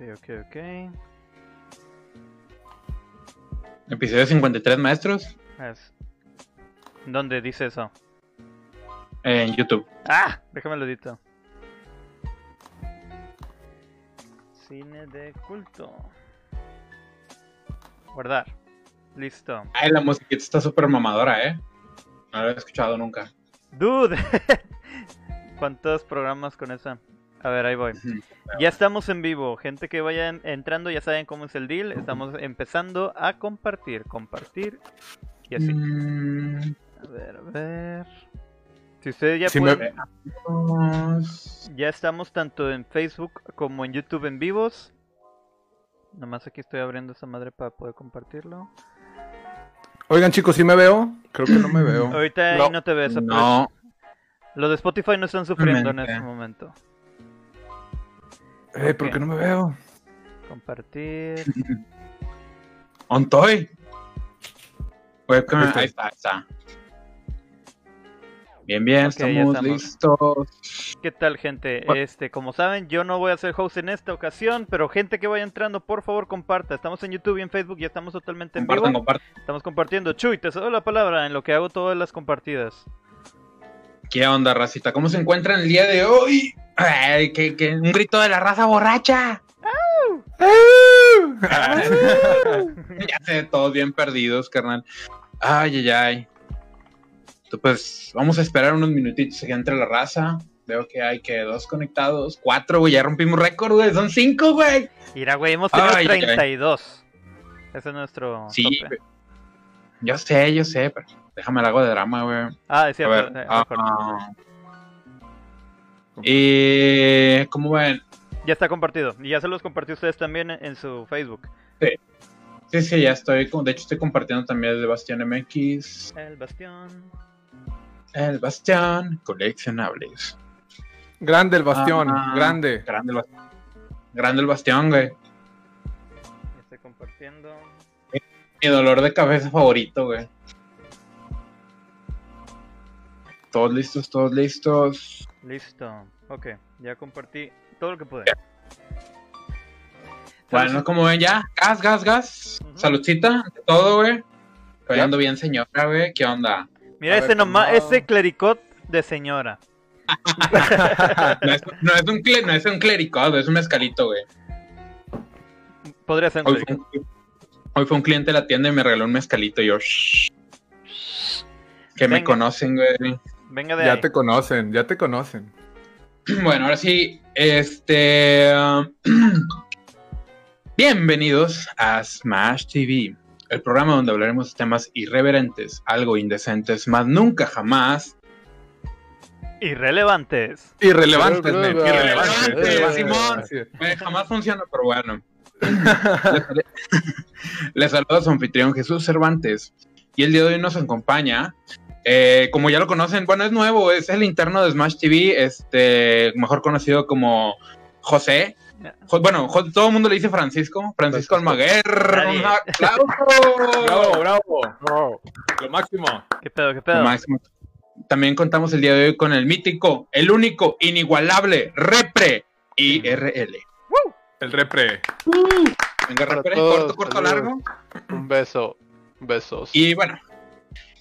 Ok, ok, ok. Episodio 53, maestros, Es- ¿Dónde dice eso? en YouTube. ¡Ah! Déjame lo edito. Cine de culto. Guardar. Listo. Ay, la musiquita está súper mamadora, ¿eh? No la había escuchado nunca. Dude. ¿Cuántos programas con esa? A ver, ahí voy. Ya estamos en vivo. Gente que vayan entrando ya saben cómo es el deal. Estamos empezando a compartir, compartir y así. Mm, A ver, a ver. Si ustedes ya Sí pueden, ya estamos tanto en Facebook como en YouTube en vivos. Nomás aquí estoy abriendo esa madre para poder compartirlo. Oigan, chicos, ¿sí me veo? Creo que no me veo. Ahorita ahí No. te ves. No, Los de Spotify no están sufriendo en este momento. Eh, ¿por qué no me veo? Compartir. Ontoy. Webcam, Ahí está. ahí está, está. Bien, bien, estamos, estamos. listos. ¿Qué tal, gente? Bueno. Este, como saben, yo no voy a ser host en esta ocasión, pero gente que vaya entrando, por favor, comparta. Estamos en YouTube y en Facebook, ya estamos totalmente en vivo. compartan. Estamos compartiendo. Chuy, te cedo la palabra en lo que hago todas las compartidas. ¿Qué onda, racita? ¿Cómo se encuentran el día de hoy? Ay, que, que un grito de la raza borracha. ya sé, todos bien perdidos, carnal. Ay, ay, ay. Entonces, Pues vamos a esperar unos minutitos que entre la raza. Veo que hay que dos conectados, cuatro, güey. Ya rompimos récord, güey. Son cinco, güey. Mira, güey, hemos tenido Ay, ay, ay. 32. Ese es nuestro Sí, tope. Yo sé, yo sé, pero déjame el hago de drama, güey. Ah, es A cierto. ver. eh, ah, ah. Y ¿cómo ven? Ya está compartido. Y ya se los compartí a ustedes también en, su Facebook. Sí, sí, ya estoy. con- De hecho, estoy compartiendo también el de Bastión MX. El bastión. El Bastión. Coleccionables. Grande el bastión, Ah, grande. Grande el Bastión. Grande el Bastión, güey. Ya estoy compartiendo. Mi dolor de cabeza favorito, güey. Todos listos, todos listos. Listo. Ok, ya compartí todo lo que pude. Bueno, como ven ya, gas, gas, gas. Ujú. Saludcita, de todo, güey. Ando bien, señora, güey. ¿Qué onda? Mira A ese ver, nomás, ¿cómo? ese clericot de señora. No es, no es un, no es un clericot, es un mezcalito, güey. Podría ser un Hoy fue, clericot. un, hoy fue un cliente de la tienda y me regaló un mezcalito. y Yo, shh, que me conocen, güey. Venga de Ya ahí. te conocen, ya te conocen. Bueno, ahora sí, este. Bienvenidos a Smash TV, el programa donde hablaremos de temas irreverentes, algo indecentes, más nunca jamás. Irrelevantes. Irrelevantes, men, Irrelevantes. Simón. Es. Eh, jamás funciona, pero bueno. Les- saluda a su anfitrión Jesús Cervantes. Y el día de hoy nos acompaña. Eh, como ya lo conocen, bueno, es nuevo, es el interno de Smash TV, este, mejor conocido como José. Jo- bueno, Jo- todo el mundo le dice Francisco, Francisco. Almaguer. Un aplauso. Bravo, bravo. Lo máximo. ¿Qué pedo, qué pedo? Máximo. También contamos el día de hoy con el mítico, el único, inigualable, Repre IRL. El repre. Venga, Repre, corto, corto, saludos. largo. Un beso. Besos. Y bueno,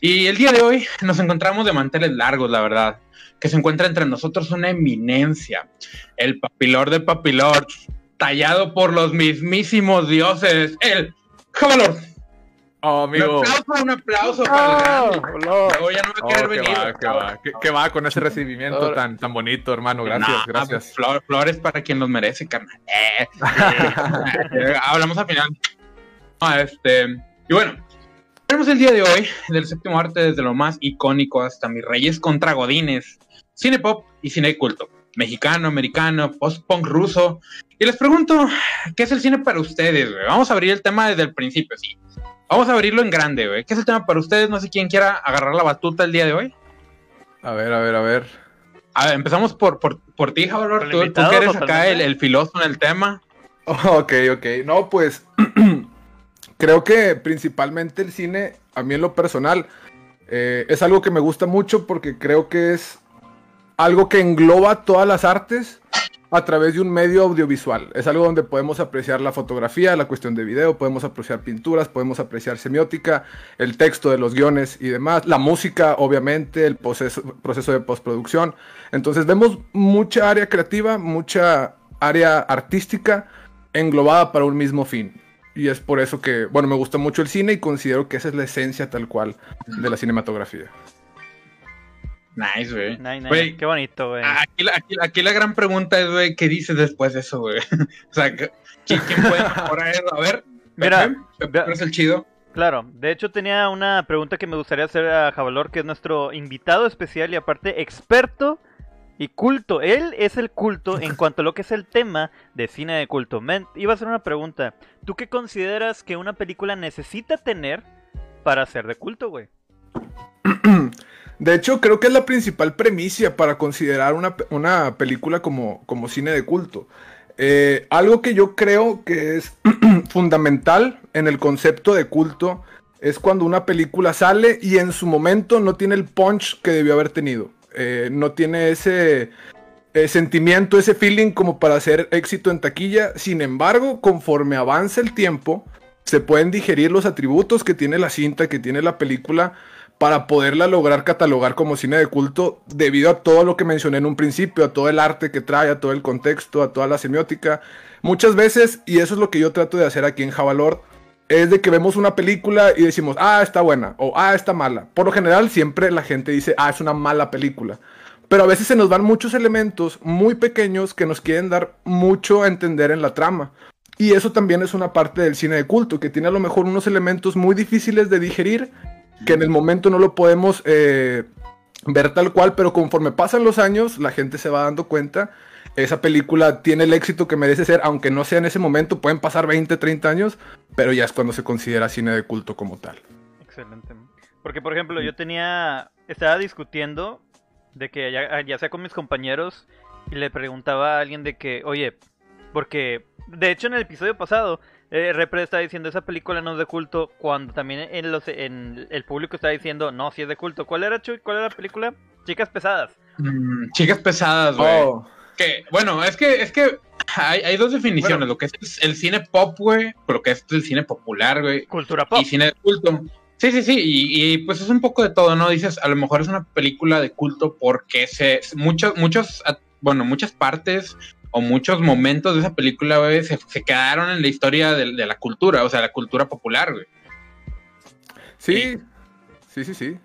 y el día de hoy nos encontramos de manteles largos, la verdad. Que se encuentra entre nosotros una eminencia, el papilor de papilor, tallado por los mismísimos dioses, el Javalor. Oh, Un amigo. aplauso, un aplauso para el hola. Luego ya no va a Oh, querer qué venir. va, qué va, qué, qué va con ese recibimiento tan, tan bonito, hermano. Gracias, Nah, gracias. flor- flores para quien los merece, carnal. Eh, eh, hablamos al final. Ah, este, y bueno, tenemos el día de hoy del séptimo arte desde lo más icónico hasta mis reyes contra godines, cine pop y cine culto, mexicano, americano, post-punk ruso. Y les pregunto, ¿qué es el cine para ustedes? güey? Vamos a abrir el tema desde el principio, sí. Vamos a abrirlo en grande, güey. ¿Qué es el tema para ustedes? No sé quién quiera agarrar la batuta el día de hoy. A ver, a ver, a ver. A ver, empezamos por, por, por ti, el Tú, tú que eres acá el, el filósofo en el tema. Ok, ok. No, pues creo que principalmente el cine, a mí en lo personal, eh, es algo que me gusta mucho porque creo que es algo que engloba todas las artes a través de un medio audiovisual. Es algo donde podemos apreciar la fotografía, la cuestión de video, podemos apreciar pinturas, podemos apreciar semiótica, el texto de los guiones y demás, la música, obviamente, el proceso, proceso de postproducción. Entonces vemos mucha área creativa, mucha área artística englobada para un mismo fin. Y es por eso que, bueno, me gusta mucho el cine y considero que esa es la esencia tal cual de la cinematografía. Nice, güey. Nice, nice. Qué bonito, güey. Aquí, la- aquí- aquí la gran pregunta es, güey, ¿qué dices después de eso, güey? o sea, ¿qui- ¿quién, quién puede mejorar eso? A ver, Mira, Pepe, Pepe, ¿tú eres el chido? Claro, de hecho tenía una pregunta que me gustaría hacer a Javalor, que es nuestro invitado especial y aparte experto y culto. Él es el culto en cuanto a lo que es el tema de cine de culto. Men, iba a hacer una pregunta. ¿Tú qué consideras que una película necesita tener para ser de culto, güey? De hecho, creo que es la principal premisa para considerar una, una película como, como cine de culto. Eh, algo que yo creo que es fundamental en el concepto de culto es cuando una película sale y en su momento no tiene el punch que debió haber tenido. Eh, no tiene ese eh, sentimiento, ese feeling como para hacer éxito en taquilla. Sin embargo, conforme avanza el tiempo, se pueden digerir los atributos que tiene la cinta, que tiene la película, para poderla lograr catalogar como cine de culto debido a todo lo que mencioné en un principio, a todo el arte que trae, a todo el contexto, a toda la semiótica. Muchas veces, y eso es lo que yo trato de hacer aquí en Javalor, es de que vemos una película y decimos, ah, está buena, o ah, está mala. Por lo general, siempre la gente dice, ah, es una mala película. Pero a veces se nos van muchos elementos muy pequeños que nos quieren dar mucho a entender en la trama. Y eso también es una parte del cine de culto, que tiene a lo mejor unos elementos muy difíciles de digerir, que en el momento no lo podemos eh, ver tal cual, pero conforme pasan los años, la gente se va dando cuenta. Esa película tiene el éxito que merece ser, aunque no sea en ese momento, pueden pasar 20, 30 años, pero ya es cuando se considera cine de culto como tal. Excelente. Porque, por ejemplo, yo tenía. Estaba discutiendo de que ya, ya sea con mis compañeros y le preguntaba a alguien de que, oye, porque de hecho en el episodio pasado, eh, Repre estaba diciendo esa película no es de culto, cuando también en, los, en el público estaba diciendo, no, sí es de culto. ¿Cuál era, Chuy? ¿Cuál era la película? Chicas pesadas. Mm, chicas pesadas, güey. Oh, Que, bueno, es que, es que hay, hay dos definiciones. Bueno. Lo que es el cine pop, güey, lo que es el cine popular, güey, Cultura pop. y cine de culto. Sí, sí, sí, y, y, pues es un poco de todo, ¿no? Dices, a lo mejor es una película de culto porque se muchos, muchos, bueno, muchas partes o muchos momentos de esa película, güey, se, se quedaron en la historia de, de la cultura, o sea, la cultura popular, güey. sí, sí, sí, sí.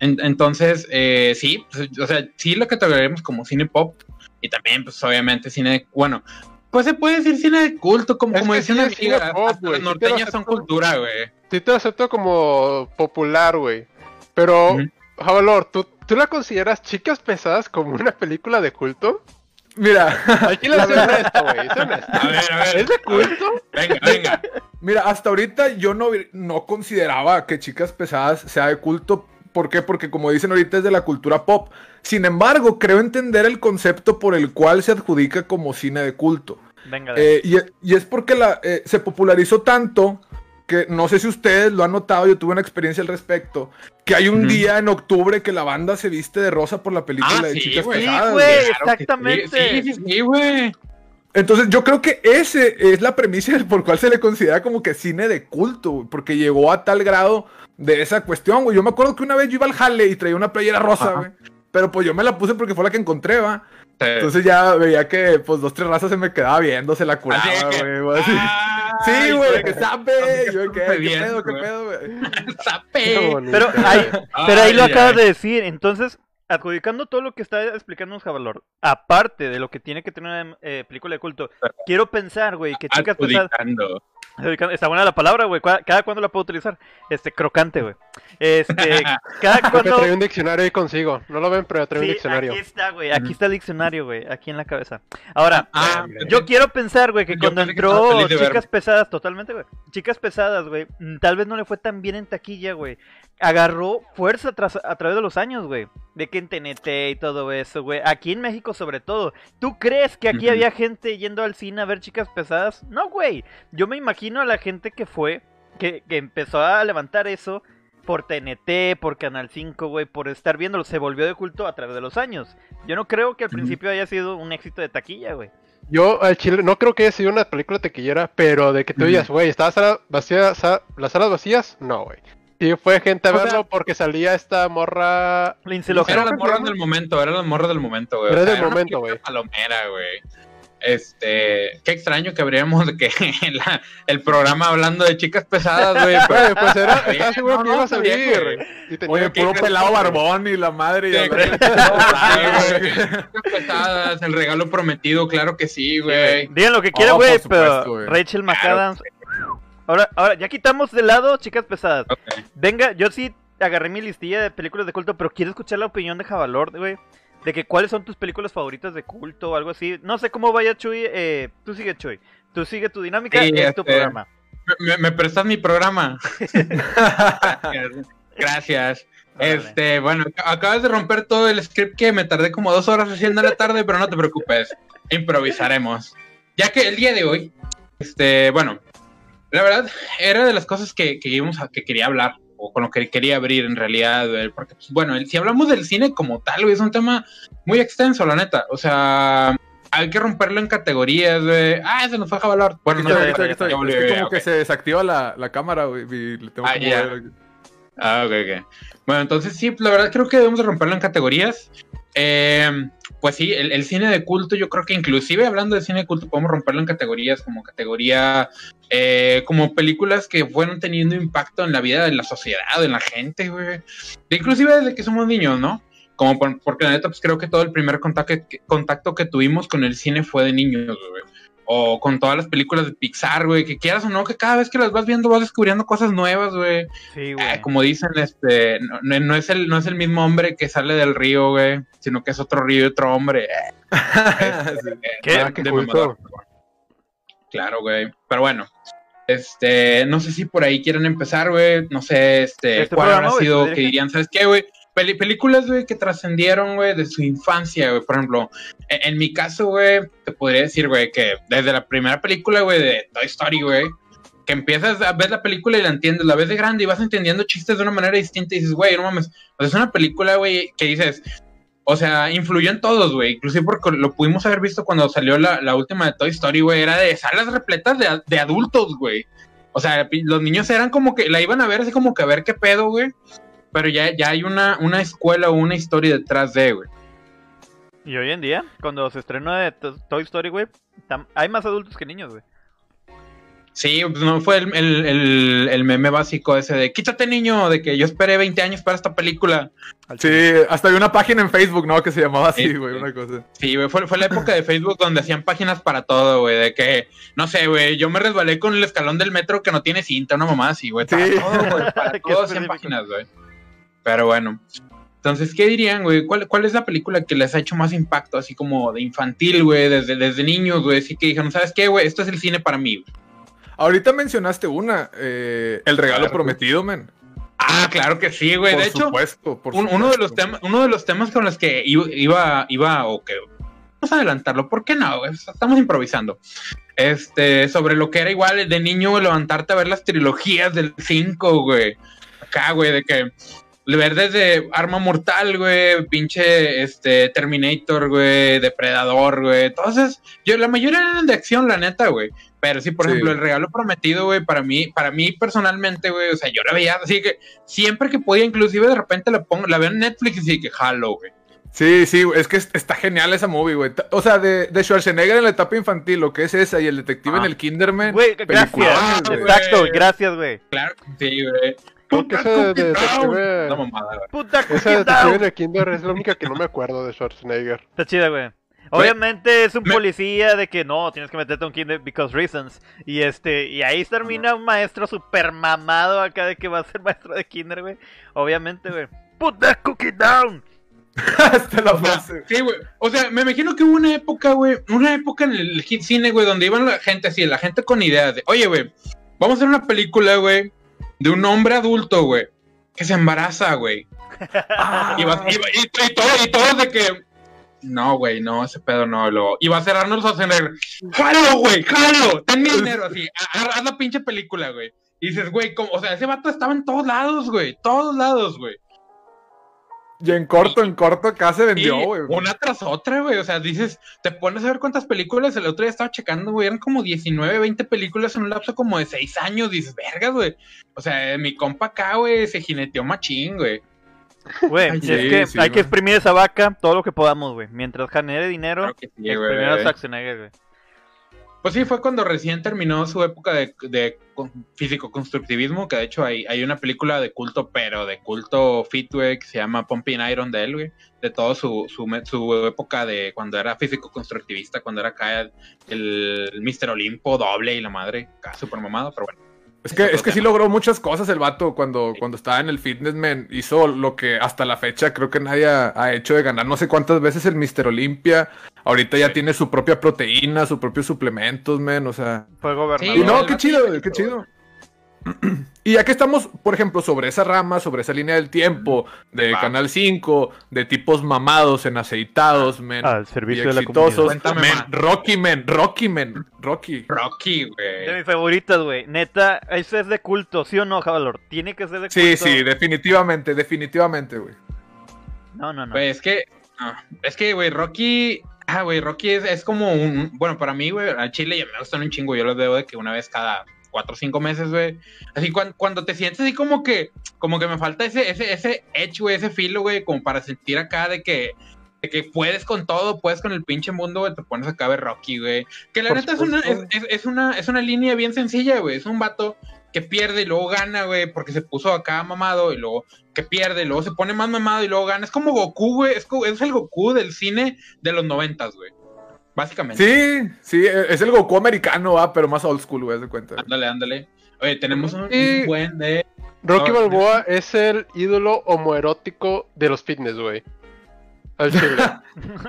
En- entonces, eh, sí, pues, o sea, sí lo catalogaremos como cine pop y también, pues, obviamente, cine de, bueno, pues se puede decir cine de culto, como, Es como sí es cine ligas, pop, las sí norteñas son cultura, güey. Sí te lo acepto como popular, güey. Pero, Ujú. Javalor, ¿tú, ¿tú la consideras Chicas Pesadas como una película de culto? Mira, Aquí la honesto, güey. A ver, a ver. ¿Es de culto? Venga, venga. Mira, hasta ahorita yo no, no consideraba que Chicas Pesadas sea de culto. ¿Por qué? Porque como dicen ahorita es de la cultura pop. Sin embargo, creo entender el concepto por el cual se adjudica como cine de culto. Venga, de- Eh, y, y es porque la, eh, se popularizó tanto que no sé si ustedes lo han notado, yo tuve una experiencia al respecto, que hay un día en octubre que la banda se viste de rosa por la película Ah, de sí, Chicas. Sí, Pesadas. Claro exactamente. Sí, sí, sí, güey. Entonces yo creo que ese es la premisa por cual se le considera como que cine de culto, güey, porque llegó a tal grado de esa cuestión, güey. Yo me acuerdo que una vez yo iba al jale y traía una playera rosa, güey. Pero pues yo me la puse porque fue la que encontré, va. Sí. Entonces ya veía que pues dos, tres razas se me quedaba viendo, se la curaba, güey. Sí, güey, que. ¿qué Yo, ¿qué, está ¿Qué pedo, qué pedo, güey? Bonito. Pero ahí, Pero ahí lo acabas de decir, entonces, adjudicando todo lo que está explicándonos Javalor, aparte de lo que tiene que tener una eh, película de culto, quiero pensar, güey, que chicas pesadas... Está buena la palabra, güey, ¿cuá- cada cuándo la puedo utilizar. Este, crocante, güey. Este, cada Pepe cuándo... trae un diccionario ahí consigo. No lo ven, pero trae un Sí, diccionario. aquí está, güey, aquí está el diccionario, güey, aquí en la cabeza. Ahora, Ah, yo quiero pensar, güey, que Yo cuando que entró Chicas verme. Pesadas, totalmente, güey. Chicas Pesadas, güey, mm, tal vez no le fue tan bien en taquilla, güey. Agarró fuerza tras, a través de los años, güey. De que en TNT y todo eso, güey. Aquí en México, sobre todo. ¿Tú crees que aquí había gente yendo al cine a ver Chicas Pesadas? No, güey. Yo me imagino a la gente que fue, que, que empezó a levantar eso. Por TNT, por Canal 5, güey, por estar viéndolo, se volvió de culto a través de los años. Yo no creo que al principio haya sido un éxito de taquilla, güey. Yo al chile no creo que haya sido una película tequillera, pero de que tú digas, güey, ¿estaba sala vacía, las salas vacías? No, güey. Sí fue gente a O sea- verlo porque salía esta morra... Lindsay Era Lohan. Era la ¿cómo se morra del momento, era la morra del momento, güey. Era O sea, del momento, güey. Palomera, güey. Este, qué extraño que habríamos de que la- el programa hablando de chicas pesadas, güey. pero- pues era, estaba seguro no, que no, iba a salir. güey. Y tenía Oye, puro pelado barbón y la madre. y Sí. Chicas pesadas, el regalo prometido, claro que sí, güey. Digan lo que quieran, Oh, güey, pero güey. Rachel McAdams. Ahora, ahora, ya quitamos de lado chicas pesadas. Venga, yo sí agarré mi listilla de películas de culto, pero quiero escuchar la opinión de Javalor, güey. De que cuáles son tus películas favoritas de culto o algo así. No sé cómo vaya Chuy. Eh, tú sigue, Chuy. Tú sigue tu dinámica, Sí, es tu este, programa. ¿Me, me prestas mi programa? Gracias. Este, bueno, acabas de romper todo el script que me tardé como dos horas haciendo en la tarde, pero no te preocupes, improvisaremos. Ya que el día de hoy, este, bueno, la verdad, era de las cosas que, que, íbamos a- que quería hablar, o con lo que quería abrir en realidad, porque, pues, bueno, si hablamos del cine como tal, güey, es un tema muy extenso, la neta, o sea, hay que romperlo en categorías, güey. Ah, se nos fue a jabalar. Bueno, no, estoy, aquí estoy, ya Es que como que se desactiva la, la cámara, güey, y le tengo Ah, que mover. Ah, ok, ok. Bueno, entonces sí, la verdad creo que debemos de romperlo en categorías. Eh, pues sí, el, cine de culto, yo creo que inclusive hablando de cine de culto, podemos romperlo en categorías como categoría, eh, como películas que fueron teniendo impacto en la vida de la sociedad, en la gente, güey. Inclusive desde que somos niños, ¿no? Como por- porque la neta, pues creo que todo el primer contacto que, contacto que tuvimos con el cine fue de niños, güey. O con todas las películas de Pixar, güey, que quieras o no, que cada vez que las vas viendo vas descubriendo cosas nuevas, güey. Sí, Eh, güey. como dicen, este, no, es el, no es el mismo hombre que sale del río, güey, sino que es otro río y otro hombre. Eh. ¿Qué? Ah, qué de mamador. Claro, güey. Pero bueno, este, no sé si por ahí quieren empezar, güey. No sé, este, Este cuál programa, habrá sido que dirían, ¿sabes qué, güey? Películas, güey, que trascendieron, güey, de su infancia, güey. Por ejemplo, en, en mi caso, güey, te podría decir, güey, que desde la primera película, güey, de Toy Story, güey, que empiezas a ver la película y la entiendes, la ves de grande y vas entendiendo chistes de una manera distinta y dices, güey, no mames. O sea, es una película, güey, que dices, o sea, influyó en todos, güey. Inclusive porque lo pudimos haber visto cuando salió la, la última de Toy Story, güey. Era de salas repletas de, de adultos, güey. O sea, los niños eran como que la iban a ver así como que a ver qué pedo, güey. Pero ya, ya hay una, una escuela o una historia detrás de, güey. Y hoy en día, cuando se estrenó de To- Toy Story, güey, hay más adultos que niños, güey. Sí, pues no fue el, el, el, el meme básico ese de quítate niño, de que yo esperé 20 años para esta película. Sí, hasta hay una página en Facebook, ¿no? Que se llamaba así, Sí, güey, sí. una cosa. Sí, güey, fue, fue la época de Facebook donde hacían páginas para todo, güey, de que, no sé, güey, yo me resbalé con el escalón del metro que no tiene cinta, una mamá así, güey. Para Sí. todo, güey, para Qué todo hacían páginas, güey. Pero bueno. Entonces, ¿qué dirían, güey? ¿Cuál, ¿Cuál es la película que les ha hecho más impacto, así como de infantil, güey, desde, desde niños, güey? Así que dijeron, ¿sabes qué, güey? Esto es el cine para mí, güey. Ahorita mencionaste una, eh, El regalo Claro. prometido, men. Ah, claro que sí, güey. Por De hecho, supuesto, por un- uno de los temas, uno de los temas con los que iba, iba, o que vamos a adelantarlo, ¿por qué no? güey? Estamos improvisando. Este, sobre lo que era igual de niño güey, levantarte a ver las trilogías del 5, güey. Acá, güey, de que ver desde Arma Mortal, güey, pinche este Terminator, güey, Depredador, güey. Entonces, yo la mayoría eran de acción, la neta, güey. Pero sí, por Sí. ejemplo, el regalo prometido, güey, para mí, para mí personalmente, güey, o sea, yo la veía así que siempre que podía, inclusive de repente la pongo, la veo en Netflix y sí que jalo, güey. Sí, sí, es que es- está genial esa movie, güey. O sea, de, de Schwarzenegger en la etapa infantil, lo que es esa, y el detective Ah. en el Kinderman. Güey, gracias. güey. Exacto, gracias, güey. Claro, sí, güey. Creo que ese de detective- No mamada, güey. Puta Esa cookie detective el Kinder es la única que no me acuerdo de Schwarzenegger. Está chida, güey. Obviamente es un me- policía de que no, tienes que meterte a un kinder because reasons. Y este, y ahí termina un maestro super mamado acá de que va a ser maestro de kinder, güey. Obviamente, güey. Put that cookie down. Hasta la frase. Sí, güey. O sea, me imagino que hubo una época, güey, una época en el hit cine, güey, donde iban la gente así, la gente con ideas de, oye, güey, vamos a hacer una película, güey, de un hombre adulto, güey, que se embaraza, güey. Ah, Y, vas- y, todo- y todos de que, no, güey, no, ese pedo no, lo... Y va a ser Arnold Schwarzenegger, jalo, güey, jalo, ten mi dinero, así, ha- haz la pinche película, güey. Y dices, güey, ¿cómo? o sea, ese vato estaba en todos lados, güey, todos lados, güey. Y en corto, en corto, acá se vendió, güey. una tras otra, güey. O sea, dices, te pones a ver cuántas películas. El otro día estaba checando, güey. Eran como 19, 20 películas en un lapso como de 6 años. Dices, vergas, güey. O sea, mi compa acá, güey, se jineteó machín, güey. Güey, es sí, que sí, hay que exprimir esa vaca todo lo que podamos, güey. Mientras genere dinero, Claro sí, exprimir a Schwarzenegger, güey. Pues sí, fue cuando recién terminó su época de, de físico-constructivismo, que de hecho hay, hay una película de culto, pero de culto fit, güey, que se llama Pumping Iron de él, de todo su, su, su época de cuando era físico-constructivista, cuando era acá el, el Mr. Olimpo doble y la madre, acá súper mamado, pero bueno. Es que, es que sí logró muchas cosas el vato cuando, cuando estaba en el Fitness Man. Hizo lo que hasta la fecha creo que nadie ha, ha hecho de ganar no sé cuántas veces el Mr. Olympia. Ahorita ya Sí. tiene su propia proteína, sus propios suplementos, man. O sea. Fue Y gobernador. Sí, no, qué chido, qué chido. Y ya que estamos, por ejemplo, sobre esa rama, sobre esa línea del tiempo, de Va. Canal 5, de tipos mamados, en aceitados, men. Al y servicio de la comunidad. Men. Rocky, men, Rocky, men, Rocky. Rocky, De güey. mis favoritas, güey. Neta, eso es de culto, ¿sí o no, Javalor? Tiene que ser de culto. Sí, sí, definitivamente, definitivamente, güey. No, no, no. Es que, no, es que, güey, Rocky, ah, güey, Rocky es, es como un, bueno, para mí, güey, al Chile ya me gustan un chingo, yo los veo de que una vez cada cuatro o cinco meses, güey, así cuan- cuando, te sientes así como que, como que me falta ese, ese, ese edge, güey, ese filo, güey, como para sentir acá de que, de que puedes con todo, puedes con el pinche mundo, güey, te pones acá a ver Rocky, güey, que la Por neta es una, es, es- es una, es una línea bien sencilla, güey, es un vato que pierde y luego gana, güey, porque se puso acá mamado y luego que pierde, y luego se pone más mamado y luego gana. Es como Goku, güey. Es, es el Goku del cine de los noventas, güey. Básicamente. Sí, sí, e- es el Goku americano, ah, pero más old school, güey, de cuenta. Ándale, ándale. Oye, tenemos un, buen de. Rocky No, Balboa es el ídolo homoerótico de los fitness, güey. Al chile.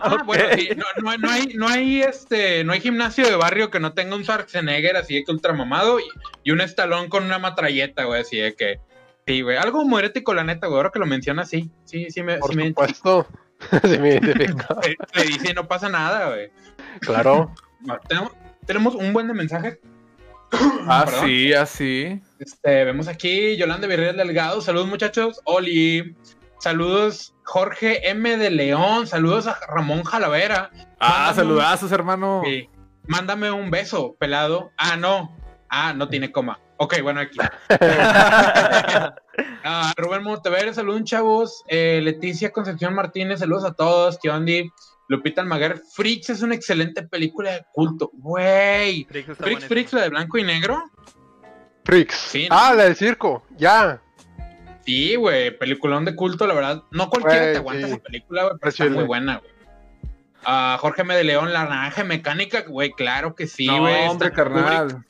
Ah, bueno, sí, no, no, no hay, no hay este, no hay gimnasio de barrio que no tenga un Schwarzenegger así de que ultra mamado y, y un estalón con una matralleta, güey, así de que. Sí, güey. Algo muerético, la neta, güey. Ahora que lo mencionas, sí. Sí, sí me, Por sí me supuesto. Sí, me identifico. le, le dice no pasa nada, güey. Claro. Tenemos, tenemos un buen de mensajes. Ah, Perdón. sí, así. Este, vemos aquí Yolanda Virreyes Delgado. Saludos, muchachos. Oli. Saludos, Jorge M. de León. Saludos a Ramón Jalavera. Ah, Mándame saludazos, hermano. Sí. Mándame un beso, pelado. Ah, no. Ah, no tiene coma. Ok, bueno, aquí. Ah, Rubén Montever, saludos, chavos. Eh, Leticia Concepción Martínez, saludos a todos. Kiondi. Lupita Almaguer. Freaks es una excelente película de culto. Güey. Freaks Freaks, la de blanco y negro. Freaks. Sí, ¿no? Ah, la del circo. Ya. Sí, güey, peliculón de culto, la verdad. No cualquiera te aguanta sí. esa película, güey, pero Está muy buena, güey. Ah, Jorge M. de León, La Naranja Mecánica, güey, claro que sí, no, güey. hombre, está Kubrick. carnal.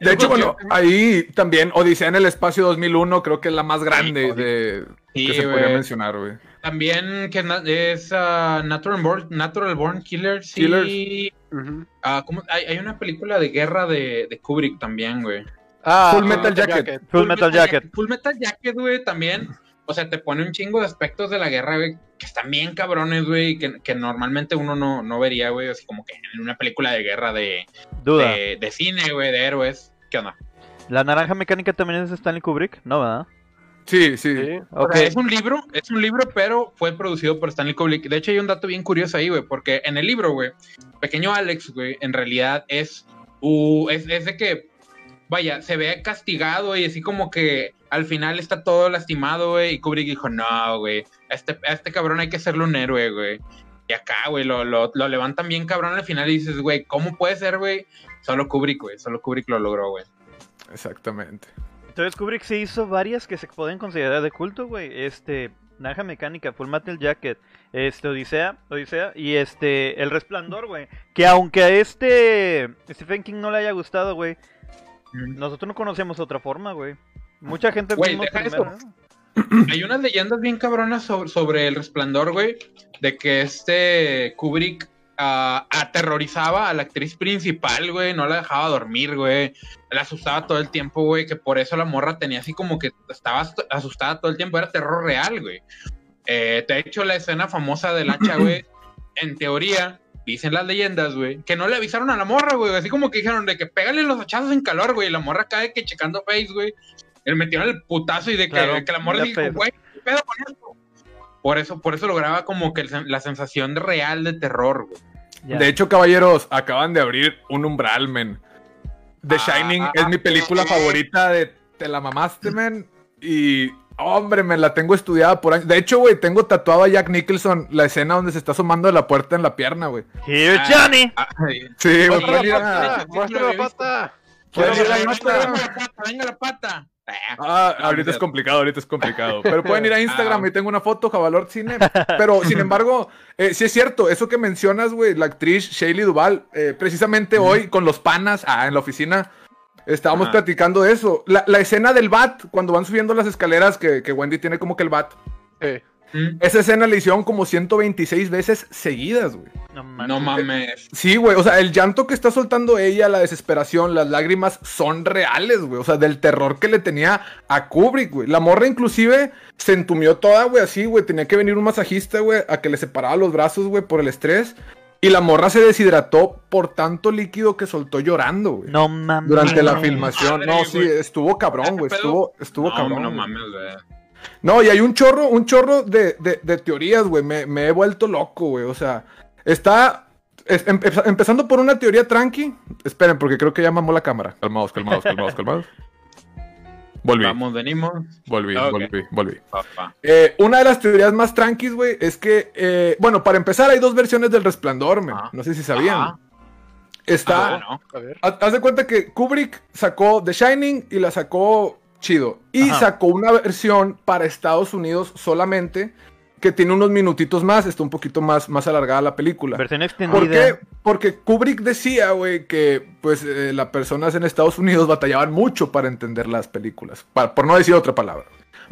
De hecho, bueno, ahí también Odisea en el Espacio 2001 creo que es la más grande de, Sí, que se podría güey. mencionar, güey. También que es ah, Natural, Born, Natural Born Killer, sí. Killers. Ujú. Ah, ¿cómo? Hay, hay una película de guerra de, de Kubrick también, güey. Ah, Full Metal Jacket. Full Metal Jacket. Full Metal Jacket, güey, también. O sea, te pone un chingo de aspectos de la guerra, güey, que están bien cabrones, güey, que, que normalmente uno no, no vería, güey, así como que en una película de guerra de, Duda. de, de cine, güey, de héroes. ¿Qué onda? ¿La naranja mecánica también es de Stanley Kubrick? No, ¿verdad? Sí, sí. Sí. O Ok. sea, es un libro, es un libro, pero fue producido por Stanley Kubrick. De hecho, hay un dato bien curioso ahí, güey, porque en el libro, güey, pequeño Alex, güey, en realidad es, uh, es, es de que, vaya, se ve castigado y así como que al final está todo lastimado, güey, y Kubrick dijo, no, güey, a este, a este cabrón hay que hacerle un héroe, güey. Y acá, güey, lo, lo, lo levantan bien cabrón al final y dices, güey, ¿cómo puede ser, güey? Solo Kubrick, güey, solo Kubrick lo logró, güey. Exactamente. Entonces Kubrick se hizo varias que se pueden considerar de culto, güey. Este, Naranja Mecánica, Full Metal Jacket, este, Odisea, Odisea y este, El Resplandor, güey. Que aunque a este Stephen King no le haya gustado, güey, nosotros no conocemos otra forma, güey. Mucha gente Güey, deja primero, eso. ¿no? Hay unas leyendas bien cabronas sobre, sobre el resplandor, güey, de que este Kubrick ah, aterrorizaba a la actriz principal, güey, no la dejaba dormir, güey, la asustaba todo el tiempo, güey, que por eso la morra tenía así como que estaba asustada todo el tiempo, era terror real, güey. Eh, de hecho, la escena famosa del hacha, güey, en teoría, dicen las leyendas, güey, que no le avisaron a la morra, güey. Así como que dijeron de que pégale los hachazos en calor, güey. Y la morra cae que checando face, güey. Le metieron el putazo y de que, Claro, que la morra dijo, güey, ¿qué pedo con esto? Por eso, por eso lograba como que la sensación real de terror, güey. Ya. De hecho, caballeros, acaban de abrir un umbral, men. The Ah, Shining es mi película sí. favorita de Te la mamaste, men. Y, hombre, me la tengo estudiada por años. De hecho, güey, tengo tatuado a Jack Nicholson la escena donde se está asomando de la puerta en la pierna, güey. Here, Johnny. Ah. Sí, güey, ¡Muestra la pata! ¡Muestra la pata, venga la pata. Ah, ahorita es complicado, ahorita es complicado. Pero pueden ir a Instagram y tengo una foto, Javalor Cine. Pero, sin embargo, eh, sí es cierto, eso que mencionas, güey, la actriz Shaylee Duval, eh, precisamente hoy con los panas ah, en la oficina, estábamos Ajá. platicando de eso. La, la escena del bat, cuando van subiendo las escaleras, que, que Wendy tiene como que el bat. Mm, esa escena la hicieron como 126 veces seguidas, güey. No mames. No mames. Sí, güey, o sea, el llanto que está soltando ella, la desesperación, las lágrimas son reales, güey. O sea, del terror que le tenía a Kubrick, güey. La morra inclusive se entumió toda, güey, así, güey. Tenía que venir un masajista, güey, a que le separara los brazos, güey, por el estrés. Y la morra se deshidrató por tanto líquido que soltó llorando, güey. No mames. Durante la filmación. madre, No, sí, estuvo cabrón, güey. Estuvo, estuvo no, cabrón. no mames, güey. No, y hay un chorro, un chorro de, de- de teorías, güey. Me, me he vuelto loco, güey. O sea, está es- empe- empezando por una teoría tranqui. Esperen, porque creo que ya mamó la cámara. Calmados, calmados, calmados, calmados. Volví, Vamos, venimos, volví, Ok. volví, volví. Eh, una de las teorías más tranquis, güey, es que, eh, bueno, para empezar, hay dos versiones del resplandor, men. Ah. No sé si sabían. Ah, Está. ah, no. A ver. Haz haz de cuenta que Kubrick sacó The Shining y la sacó chido. Y Ajá. sacó una versión para Estados Unidos solamente que tiene unos minutitos más, está un poquito más, más alargada la película. Versión ¿Por extendida. qué? Porque Kubrick decía, güey, que pues eh, las personas en Estados Unidos batallaban mucho para entender las películas. Por no decir otra palabra.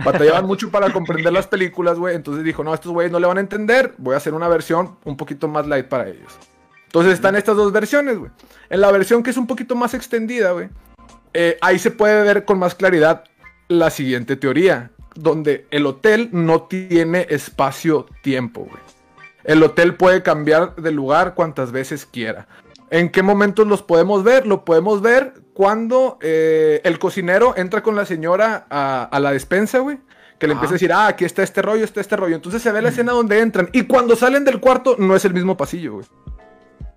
Batallaban mucho para comprender las películas, güey. Entonces dijo, no, estos güeyes no le van a entender. Voy a hacer una versión un poquito más light para ellos. Entonces están estas dos versiones, güey. En la versión que es un poquito más extendida, güey. eh, ahí se puede ver con más claridad la siguiente teoría. Donde el hotel no tiene espacio-tiempo, güey. El hotel puede cambiar de lugar cuantas veces quiera. ¿En qué momentos los podemos ver? Lo podemos ver cuando eh, el cocinero entra con la señora a, a la despensa, güey. Que le Ajá. empieza a decir, ah, aquí está este rollo, está este rollo. Entonces se ve la escena donde entran. Y cuando salen del cuarto, no es el mismo pasillo, güey.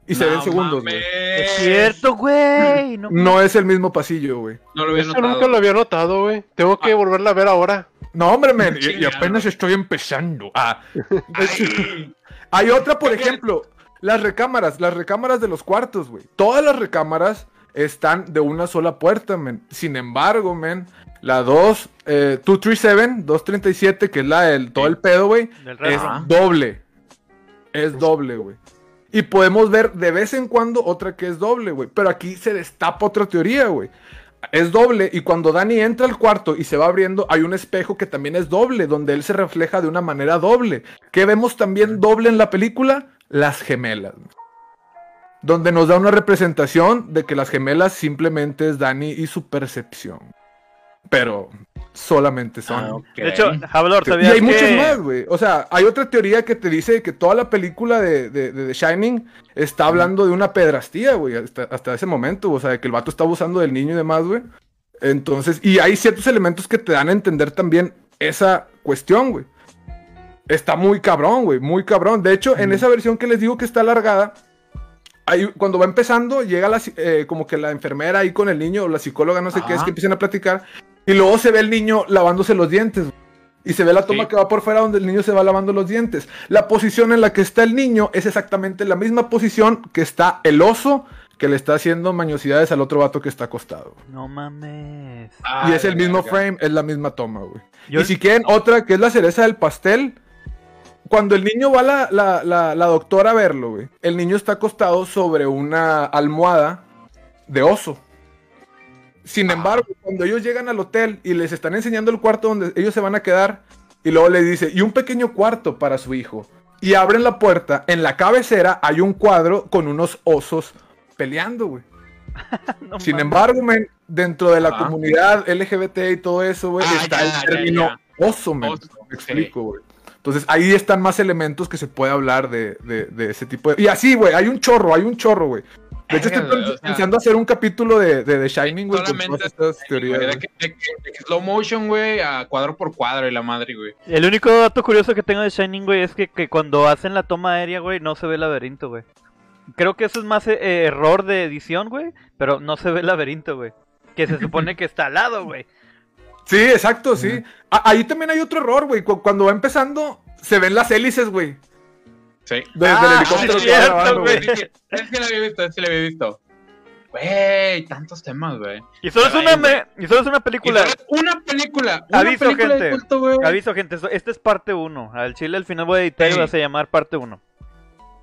Y se No ven segundos, güey. Es cierto, güey. No, No es el mismo pasillo, güey. No lo había Eso notado. nunca lo había notado, güey. Tengo que volverla a ver ahora. No, hombre, men. Y, apenas estoy empezando. Ah. Ay, Hay otra, por ejemplo, las recámaras, las recámaras de los cuartos, güey. Todas las recámaras están de una sola puerta, men. Sin embargo, men, la 2, eh, 237, 237, que es la del todo el pedo, güey, es doble. Es doble, güey. Y podemos ver de vez en cuando otra que es doble, güey. Pero aquí se destapa otra teoría, güey. Es doble y cuando Danny entra al cuarto y se va abriendo, hay un espejo que también es doble, donde él se refleja de una manera doble. ¿Qué vemos también doble en la película? Las gemelas. Donde nos da una representación de que las gemelas simplemente es Danny y su percepción. Pero solamente son. Ah. De hecho, Javalor, Y ¿sabías hay muchos que... más, güey. O sea, hay otra teoría que te dice que toda la película de, de- de The Shining está hablando de una pedrastía, güey, hasta, hasta ese momento. O sea, de que el vato está abusando del niño y demás, güey. Entonces, y hay ciertos elementos que te dan a entender también esa cuestión, güey. Está muy cabrón, güey, muy cabrón. De hecho, en esa versión que les digo que está alargada, hay- cuando va empezando, llega la, eh, como que la enfermera ahí con el niño, o la psicóloga, no sé qué es, Ajá. que empiezan a platicar. Y luego se ve el niño lavándose los dientes. güey. Y se ve la toma Sí. que va por fuera donde el niño se va lavando los dientes. La posición en la que está el niño es exactamente la misma posición que está el oso que le está haciendo mañosidades al otro vato que está acostado. No mames. Ah, y es el mismo verga. frame, es la misma toma, güey. Yo- Y si quieren otra, que es la cereza del pastel, cuando el niño va la, la, la, la doctora a verlo, güey, el niño está acostado sobre una almohada de oso. Sin Ah. embargo, cuando ellos llegan al hotel y les están enseñando el cuarto donde ellos se van a quedar, y luego le dice, y un pequeño cuarto para su hijo. Y abren la puerta, en la cabecera hay un cuadro con unos osos peleando, güey. No Sin embargo, men, dentro de la Ajá. comunidad LGBT y todo eso, güey, Ah, está ya, el término ya. oso, men. Oso, Me explico, güey. Entonces ahí están más elementos que se puede hablar de, de, de ese tipo de... Y así, güey, hay un chorro, hay un chorro, güey. De hecho, estoy o sea- pensando hacer un capítulo de, de The Shining, güey, con Solamente todas estas teorías. de, que, de de slow motion, güey, a cuadro por cuadro y la madre, güey. El único dato curioso que tengo de Shining, güey, es que, que cuando hacen la toma aérea, güey, no se ve el laberinto, güey. Creo que eso es más eh, error de edición, güey, pero no se ve el laberinto, güey. Que se supone que está al lado, güey. Sí, exacto, sí. Ah, ahí también hay otro error, güey. Cu- Cuando va empezando, se ven las hélices, güey. Sí. de- del Ah, helicóptero que va cierto, grabando, güey. Es que, es la había visto, es que la había visto. Güey, tantos temas, güey. Y solo es una, ahí, güey. me- y solo es una película. es Una película, una Aviso, película gente. de culto, güey. Aviso, gente, esto- esta es parte 1. Al chile al final voy a editar y vas a llamar parte 1.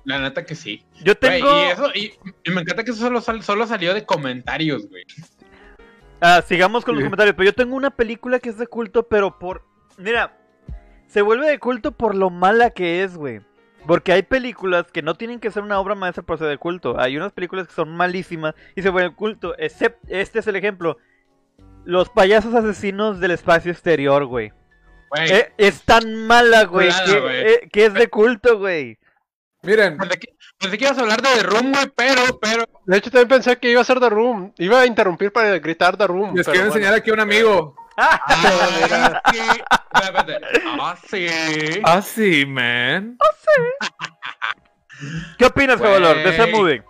La neta que sí. Yo Güey, tengo... y, eso, y, y me encanta que eso solo, sal- solo salió de comentarios, güey. Ah, sigamos con los Sí. comentarios. Pero yo tengo una película que es de culto, pero por. Mira, se vuelve de culto por lo mala que es, güey. Porque hay películas que no tienen que ser una obra maestra para ser de culto. Hay unas películas que son malísimas y se vuelven culto. Except, este es el ejemplo. Los payasos asesinos del espacio exterior, güey. Eh, es tan mala, güey, Chulada, que, güey. eh, que es de culto, güey. Miren, pensé, que, pensé que ibas a hablar de The Room, güey, pero, pero... De hecho, también pensé que iba a ser The Room. Iba a interrumpir para gritar The Room. les quiero bueno. enseñar aquí a un amigo. Sí. Espérate, espérate. Ah, sí. Ah, man. ¿Qué opinas. Javalor, de ese movie?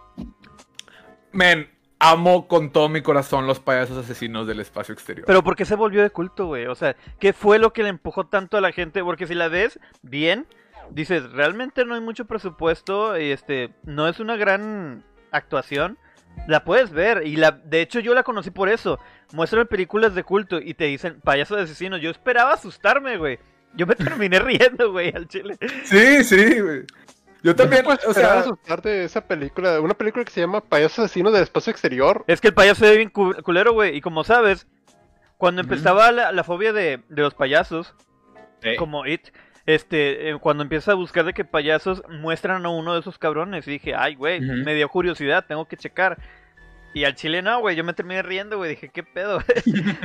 Men, amo con todo mi corazón los payasos asesinos del espacio exterior. Pero ¿por qué se volvió de culto, güey? O sea, ¿qué fue lo que le empujó tanto a la gente? Porque si la ves bien, dices, realmente no hay mucho presupuesto y este, no es una gran actuación. La puedes ver y la, de hecho yo la conocí por eso. Muestran películas de culto y te dicen payasos asesinos. Yo esperaba asustarme, güey. Yo me terminé riendo, güey, al chile. Sí, sí, güey. Yo también, Pues o esperaba sea, asustarte de esa película, una película que se llama Payasos Asesinos del Espacio Exterior. Es que el payaso es bien cu- culero, güey. Y como sabes, cuando empezaba la, la fobia de, de los payasos, Sí. como It, este, eh, cuando empieza a buscar de que payasos muestran a uno de esos cabrones, y dije, ay, güey, me dio curiosidad, tengo que checar. Y al chile no, güey, yo me terminé riendo, güey, dije, ¿qué pedo?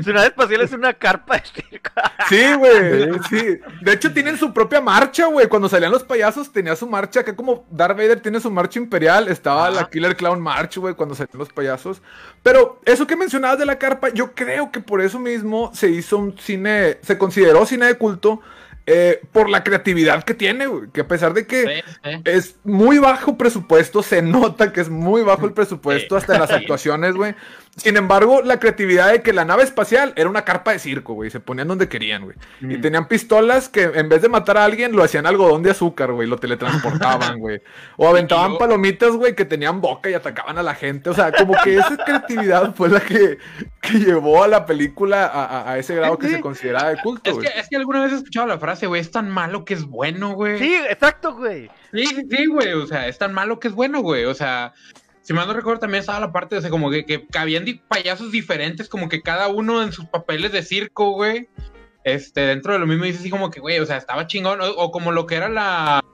Su nave espacial es una carpa de circo. sí, güey, sí. De hecho, tienen su propia marcha, güey. Cuando salían los payasos, tenía su marcha. Acá como Darth Vader tiene su marcha imperial. Estaba Ajá. la Killer Clown March, güey, cuando salían los payasos. Pero eso que mencionabas de la carpa, yo creo que por eso mismo se hizo un cine, se consideró cine de culto. Eh, por la creatividad que tiene, güey. Que a pesar de que Sí, sí. es muy bajo presupuesto, se nota que es muy bajo el presupuesto Sí. hasta en las actuaciones, güey. Sin embargo, la creatividad de que la nave espacial era una carpa de circo, güey. Se ponían donde querían, güey. Y Mm. tenían pistolas que en vez de matar a alguien, lo hacían algodón de azúcar, güey. Lo teletransportaban, güey. O aventaban luego- palomitas, güey, que tenían boca y atacaban a la gente. O sea, como que esa creatividad fue la que, que llevó a la película a, a- a ese grado que Sí. se considera de culto, Es güey. que, es que alguna vez he escuchado la frase, güey, es tan malo que es bueno, güey. Sí, exacto, güey. Sí, sí, sí, güey. O sea, es tan malo que es bueno, güey. O sea, si mal no recuerdo, también estaba la parte de, o sea, como que, que habían payasos diferentes, como que cada uno en sus papeles de circo, güey. Este, dentro de lo mismo dice así como que, güey, o sea, estaba chingón. O, o como lo que era la.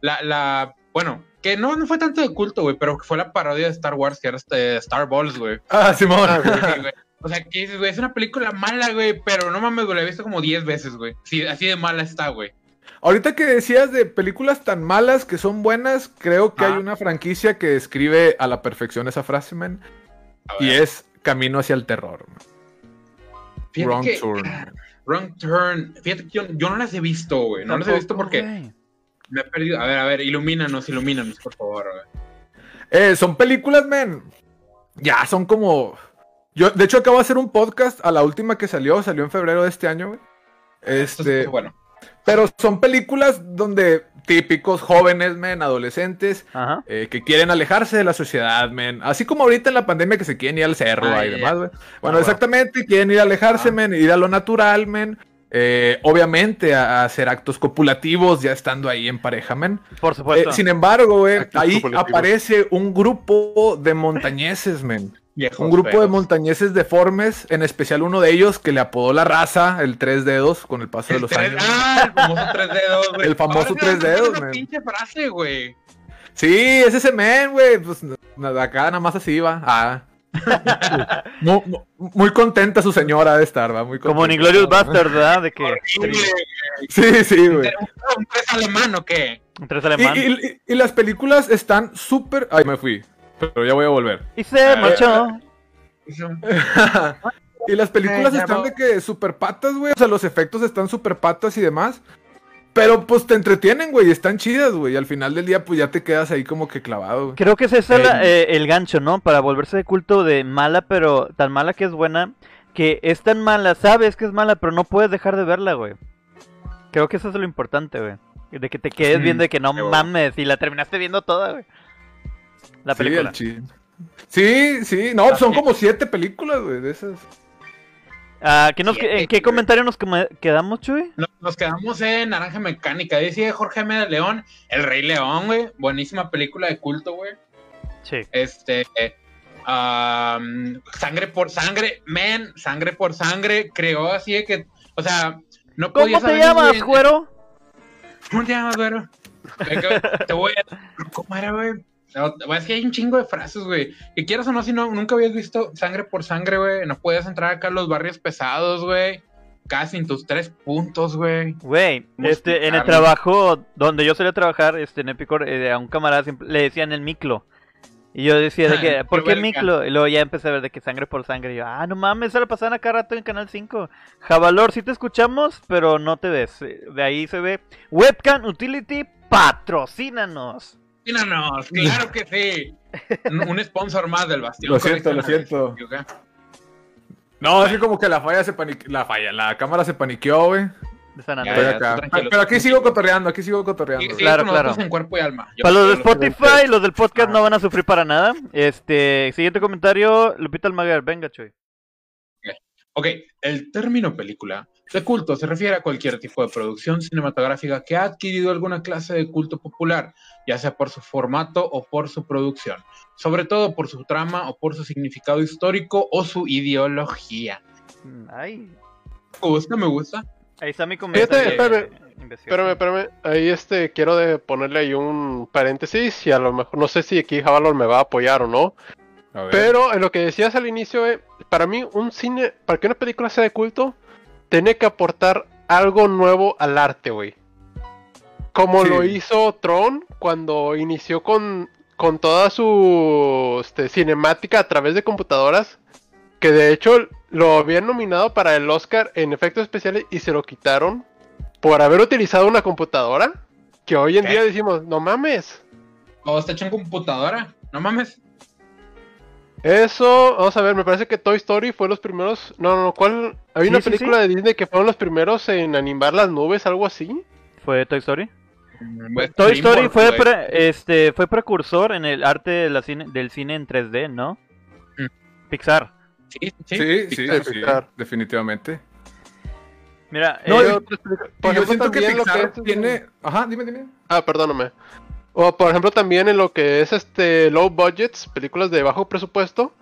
La, la. Bueno, que no, no fue tanto de culto, güey, pero que fue la parodia de Star Wars, que era este Star Balls, güey. Ah, Simón. Sí, güey. O sea, que dices, güey, es una película mala, güey, pero no mames, güey, la he visto como 10 veces, güey. Sí, así de mala está, güey. Ahorita que decías de películas tan malas que son buenas, creo que Ah. hay una franquicia que describe a la perfección esa frase, man. Y es Camino hacia el terror. Wrong que- Turn. man. Wrong Turn. Fíjate que yo, yo no las he visto, güey. No las he visto porque me he perdido. A ver, a ver, ilumínanos, ilumínanos, por favor. güey. Eh, son películas, man. Ya, son como... Yo, de hecho, acabo de hacer un podcast a la última que salió. Salió en febrero de este año, güey. Esto Este... es bueno. Pero son películas donde típicos jóvenes, men, adolescentes, eh, que quieren alejarse de la sociedad, men. Así como ahorita en la pandemia que se quieren ir al cerro Ah, y demás, güey. Ah, Bueno, bueno. exactamente, quieren ir a alejarse, Ah. men, ir a lo natural, men. Eh, obviamente a, a hacer actos copulativos ya estando ahí en pareja, men. Por Eh, supuesto. sin embargo, ahí aparece un grupo de montañeses, men. Viejos Un grupo de montañeses deformes, en especial uno de ellos que le apodó la raza, el tres dedos, con el paso de los tres- años. Ah, el famoso tres dedos, güey. El famoso Ahora tres dedos, man. pinche frase, güey. Sí, es ese men, güey. Pues nada, acá nada más así va. Ah. Muy, contenta su señora de estar, va. Muy Como en contenta. Inglorious Bastard, ¿verdad? De que Horrible. Sí, sí, güey. ¿Un pez alemán o qué? un tres Y, alemán. Y, y- y- y las películas están súper. Ay, me fui. Pero ya voy a volver. se marchó. y las películas Eh, están de que super patas, güey. O sea, los efectos están super patas y demás. Pero pues te entretienen, güey. y Están chidas, güey. Y al final del día, pues ya te quedas ahí como que clavado, güey. Creo que ese es el, eh, el gancho, ¿no? Para volverse de culto de mala, pero tan mala que es buena. Que es tan mala, sabes que es mala, pero no puedes dejar de verla, güey. Creo que eso es lo importante, güey. De que te quedes Mm, viendo de que no mames y la terminaste viendo toda, güey. La Sí, película. el chi- Sí, sí. No, son como siete películas, güey, de esas. Ah, ¿qué nos- Siete, ¿En qué güey. comentario nos quedamos, Chuy? Nos, nos quedamos en Naranja Mecánica. Dice Jorge M. de León, El Rey León, güey. Buenísima película de culto, güey. Sí. Este. eh, sangre por sangre, men, sangre por sangre. Creó así de que. O sea, no ¿Cómo te llamas, güero? ¿Cómo te llamas, güero? Venga, Te voy a... ¿Cómo era, güey? No, Es que hay un chingo de frases, güey. Que quieras o no, si no, nunca habías visto sangre por sangre, güey. No puedes entrar acá a los barrios pesados, güey. Casi en tus tres puntos, güey. Güey, ¿Cómo este, en el trabajo donde yo solía trabajar, este, en Epicor, eh, a un camarada siempre le decían el miclo. Y yo decía de que, ¿por qué miclo? Y luego ya empecé a ver de que sangre por sangre. Y yo, ah, no mames, eso lo pasaban acá rato en Canal 5. Javalor, sí te escuchamos, pero no te ves. Eh, De ahí se ve. Webcam Utility, patrocínanos. Míranos, claro que sí. Un, sponsor más del Bastión. Lo siento, lo siento. No, es que como que la falla se paniqueó. La falla, la cámara se paniqueó, güey. Ya, ya, acá. Pero aquí sigo cotorreando, aquí sigo cotorreando. Sí, sí, Claro, claro. en cuerpo y alma. Yo- Para los de Spotify, los del podcast no van a sufrir para nada. Este, siguiente comentario, Lupita Almaguer, venga, Chuy. Ok, el término película de culto se refiere a cualquier tipo de producción cinematográfica que ha adquirido alguna clase de culto popular, ya sea por su formato o por su producción, sobre todo por su trama o por su significado histórico o su ideología. Mm, Ay, ¿Me gusta? ¿Me gusta? ahí está mi comentario. Espérame. Espérame, espérame. Ahí este quiero de ponerle ahí un paréntesis y a lo mejor no sé si aquí Javalor me va a apoyar o no. A ver. Pero en lo que decías al inicio, eh, para mí un cine, para que una película sea de culto, tiene que aportar algo nuevo al arte, güey. Como Sí. lo hizo Tron cuando inició con, con toda su este, cinemática a través de computadoras. Que de hecho lo habían nominado para el Oscar en efectos especiales y se lo quitaron por haber utilizado una computadora. Que hoy en ¿Qué? día decimos, no mames. ¿O está hecho en computadora? No mames. Eso, vamos a ver, me parece que Toy Story fue los primeros. No, no, ¿cuál? Hay Sí, una sí, película de Disney que fueron los primeros en animar las nubes, algo así. ¿Fue Toy Story? Pues, Toy Story fue, pre- este, fue precursor en el arte de la cine, del cine en 3D, ¿no? Mm. Pixar. Sí, sí, Sí, sí, Pixar. sí, Pixar. definitivamente. Mira, No, eh, y- otras películas- Y por yo ejemplo, siento que lo Pixar es- tiene... Ajá, dime, dime. Ah, perdóname. O por ejemplo también en lo que es este low budgets, películas de bajo presupuesto.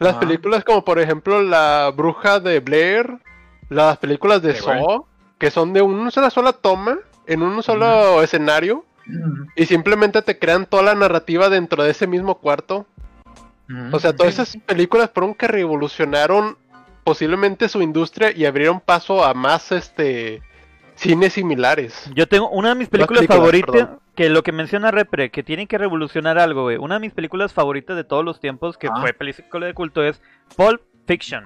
Las películas como por ejemplo La Bruja de Blair, las películas de. Saw, que son de una sola sola toma, en un solo escenario, y simplemente te crean toda la narrativa dentro de ese mismo cuarto. O sea, todas esas películas fueron que revolucionaron posiblemente su industria y abrieron paso a más este cines similares. yo tengo una de mis películas, películas, favoritas, perdón. que lo que menciona Repre, que tienen que revolucionar algo, güey. Una de mis películas favoritas de todos los tiempos, que Ah. fue película de culto, es Pulp Fiction.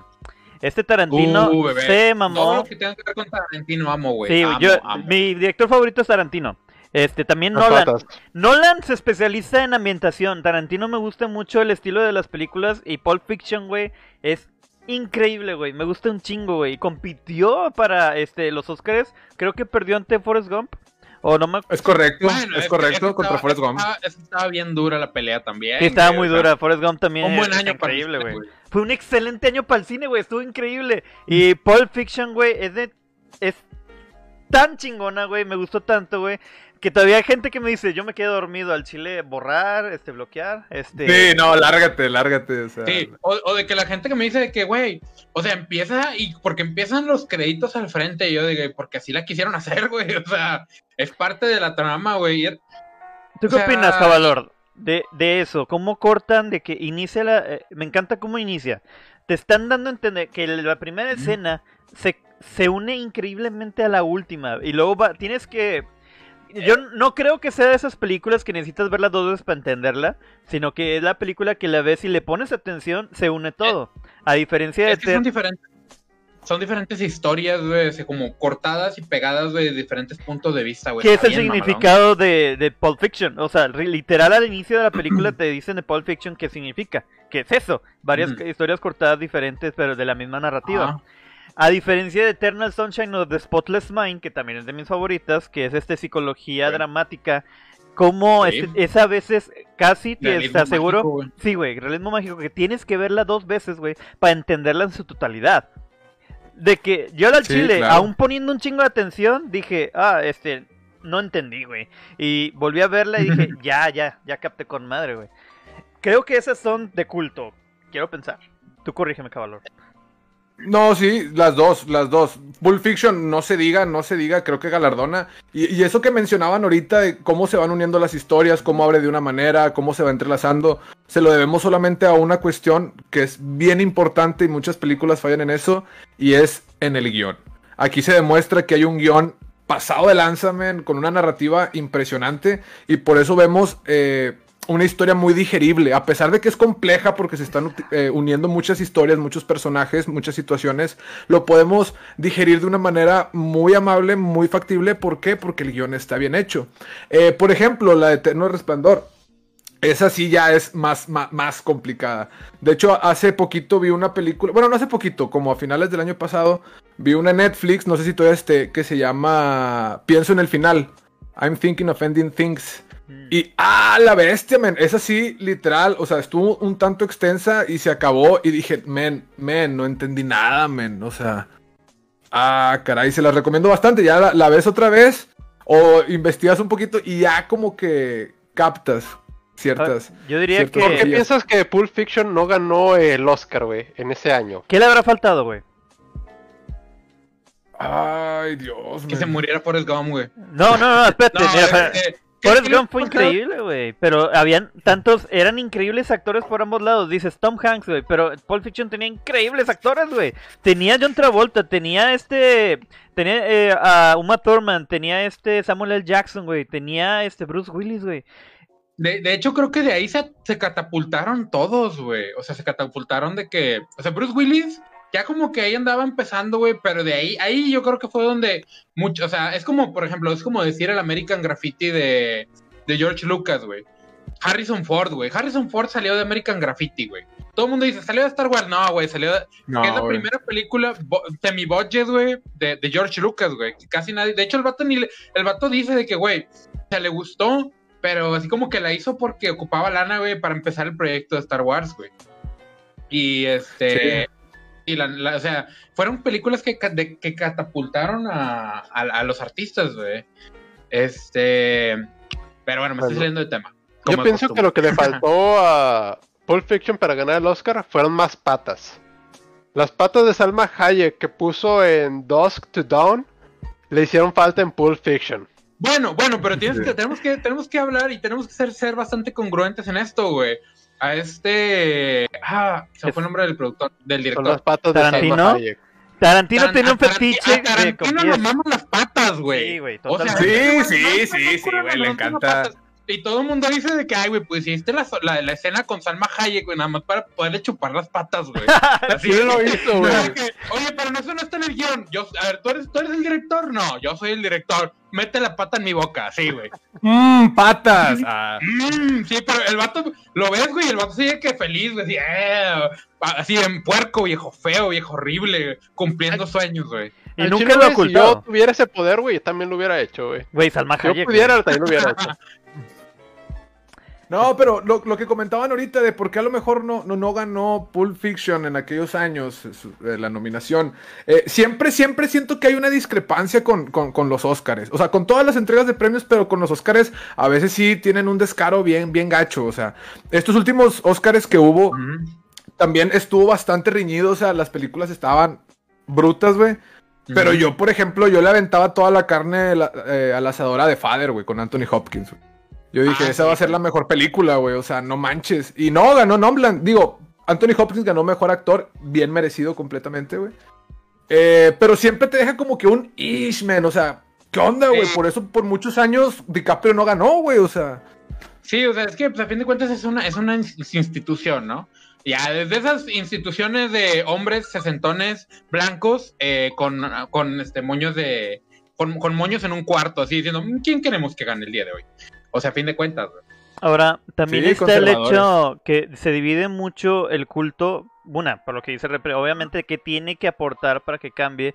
Este Tarantino Uh, se Todo mamó. lo que tenga que ver con Tarantino amo, güey. Sí, Amo, yo, amo. mi director favorito es Tarantino. Este, también Las Nolan. patas. Nolan se especializa en ambientación. Tarantino me gusta mucho el estilo de las películas y Pulp Fiction, güey, es increíble, güey. Me gusta un chingo, güey. Compitió para este los Oscars. Creo que perdió ante Forrest Gump. O no me Es correcto, Bueno, es correcto contra estaba- Forrest Gump. Estaba, es que estaba bien dura la pelea también. Sí, estaba güey, muy dura. Forrest Gump también Un buen año para increíble, güey. Fue un excelente año para el cine, güey. Estuvo increíble. Y Pulp Fiction, güey, es de. Es tan chingona, güey. Me gustó tanto, güey. Que todavía hay gente que me dice, yo me quedo dormido al chile, borrar, este, bloquear, este. Sí, no, lárgate, lárgate. O sea, Sí, o, o de que la gente que me dice de que, güey, o sea, empieza y porque empiezan los créditos al frente, y yo digo, porque así la quisieron hacer, güey, o sea, es parte de la trama, güey. ¿Tú qué o sea- opinas, Cabalor? de, de eso, cómo cortan, de que inicia la... eh, me encanta cómo inicia. Te están dando a entender que la primera escena se, se une increíblemente a la última. Y luego va, tienes que... Yo no creo que sea de esas películas que necesitas verla dos veces para entenderla, sino que es la película que la ves y le pones atención, se une todo. A diferencia de... Es que son diferentes. Son diferentes historias, güey, como cortadas y pegadas, de diferentes puntos de vista, güey. ¿Qué es el bien, significado de, de Pulp Fiction? O sea, literal al inicio de la película te dicen de Pulp Fiction qué significa. ¿Qué es eso? Varias historias cortadas diferentes, pero de la misma narrativa. Ajá. A diferencia de Eternal Sunshine of the Spotless Mind, que también es de mis favoritas, que es este psicología Sí. dramática, como Sí. es, es a veces casi te, Realismo te aseguro. mágico, güey. sí, güey, realismo mágico, que tienes que verla dos veces, güey, para entenderla en su totalidad. De que yo al Sí, chile, claro. aún poniendo un chingo de atención, dije, ah, este, no entendí, güey. Y volví a verla y dije, ya, ya, ya capté con madre, güey. Creo que esas son de culto, quiero pensar. Tú corrígeme, caballo. No, sí, las dos, las dos. Pulp Fiction, no se diga, no se diga, creo que galardona. Y, eso que mencionaban ahorita de cómo se van uniendo las historias, cómo abre de una manera, cómo se va entrelazando, se lo debemos solamente a una cuestión que es bien importante y muchas películas fallan en eso, y es en el guion. Aquí se demuestra que hay un guion pasado de lanza, man, con una narrativa impresionante, y por eso vemos eh, una historia muy digerible, a pesar de que es compleja porque se están eh, uniendo muchas historias, muchos personajes, muchas situaciones, lo podemos digerir de una manera muy amable, muy factible. ¿Por qué? Porque el guion está bien hecho. Eh, por ejemplo, la de Eterno Resplandor. Esa sí ya es más, más, complicada. De hecho, hace poquito vi una película, bueno, no hace poquito, como a finales del año pasado, vi una Netflix, no sé si todavía esté, que se llama Pienso en el final. I'm thinking of ending things. Y, ah, la bestia, men. Es así, literal. O sea, estuvo un tanto extensa y se acabó. Y dije, men, men, no entendí nada, men. O sea, ah, caray, se las recomiendo bastante. Ya la, la ves otra vez o investigas un poquito y ya como que captas ciertas. Ah, Yo diría ciertas ¿Por qué que... piensas que Pulp Fiction no ganó el Oscar, güey, en ese año? ¿Qué le habrá faltado, güey? Ay, Dios, Que se muriera Forrest Gump, güey. No, no, no, espérate. No, mira, este, ¿qué- Forrest Gump fue increíble, güey. Pero habían tantos, eran increíbles actores por ambos lados. Dices Tom Hanks, güey. Pero Pulp Fiction tenía increíbles actores, güey. Tenía John Travolta, tenía este. Tenía eh, a Uma Thurman, tenía este Samuel L. Jackson, güey. Tenía este Bruce Willis, güey. De, de hecho, creo que de ahí se, se catapultaron todos, güey. O sea, se catapultaron de que. O sea, Bruce Willis ya como que ahí andaba empezando, güey. Pero de ahí, ahí yo creo que fue donde mucho. O sea, es como, por ejemplo, es como decir el American Graffiti de, de George Lucas, güey. Harrison Ford, güey. Harrison Ford salió de American Graffiti, güey. Todo el mundo dice, salió de Star Wars. No, güey, salió de, No, es la primera película semi-budget, güey, de, de George Lucas, güey. Casi nadie. De hecho, el vato, ni le- el vato dice de que, güey, se le gustó, pero así como que la hizo porque ocupaba lana, güey, para empezar el proyecto de Star Wars, güey. Y este. Y la, la- o sea, fueron películas que, de- que catapultaron a, a, a los artistas, güey. Este. Pero bueno, me estoy saliendo de tema. Yo pienso que lo que le faltó a Pulp Fiction para ganar el Oscar fueron más patas. Las patas de Salma Hayek que puso en Dusk to Dawn le hicieron falta en Pulp Fiction. Bueno, bueno, pero tienes que, tenemos, que, tenemos que hablar y tenemos que ser, ser bastante congruentes en esto, güey. A este. Ah, se fue el nombre del productor, del Son director. las patas de ¿Tarantino? Tarantino Taran- tenía un fetiche a Tarantino le maman las patas, güey. Sí, güey, O sea. Sí, sí, sí, sí, güey, le encanta. Y todo el mundo dice de que, ay, güey, pues hiciste la, la, la escena con Salma Hayek, güey, nada más para poderle chupar las patas, güey. Así Sí lo hizo, güey. Oye, pero no, eso no está en el guion. Yo, a ver, ¿tú eres, ¿tú eres el director? No, yo soy el director. Mete la pata en mi boca, sí, güey. Mmm, patas. Ah. Mm, sí, pero el vato, lo ves, güey, el vato sigue que feliz, güey, así, eh, así en puerco, viejo feo, viejo horrible, cumpliendo sueños, güey. Y nunca lo güey, Si ocultó. yo tuviera ese poder, güey, también lo hubiera hecho, güey. Güey, Salma Si yo Hayek. pudiera, güey. también lo hubiera hecho. No, pero lo, lo que comentaban ahorita de por qué a lo mejor no, no, no ganó Pulp Fiction en aquellos años, eh, la nominación. Eh, siempre, siempre siento que hay una discrepancia con, con- con los Oscars. O sea, con todas las entregas de premios, pero con los Oscars a veces sí tienen un descaro bien, bien gacho. O sea, estos últimos Oscars que hubo también estuvo bastante reñido. O sea, las películas estaban brutas, güey. Pero yo, por ejemplo, yo le aventaba toda la carne la- eh, a la asadora de Father, güey, con Anthony Hopkins. güey. Yo dije, Ah, esa sí, va a ser la mejor película, güey. O sea, no manches. Y no, ganó Nolan. Digo, Anthony Hopkins ganó mejor actor, bien merecido completamente, güey. Eh, pero siempre te deja como que un ish, man. O sea, ¿qué onda, güey? Por eso, por muchos años, DiCaprio no ganó, güey. O sea, Sí, o sea, es que pues, a fin de cuentas es una, es una ins- institución, ¿no? Ya, desde esas instituciones de hombres sesentones blancos eh, con, con este moños de. Con, con moños en un cuarto, así diciendo, "Mm, ¿quién queremos que gane el día de hoy? O sea, a fin de cuentas, güey. Ahora, también Sí, está el hecho que se divide mucho el culto, una, por lo que dice Repre, obviamente que tiene que aportar para que cambie,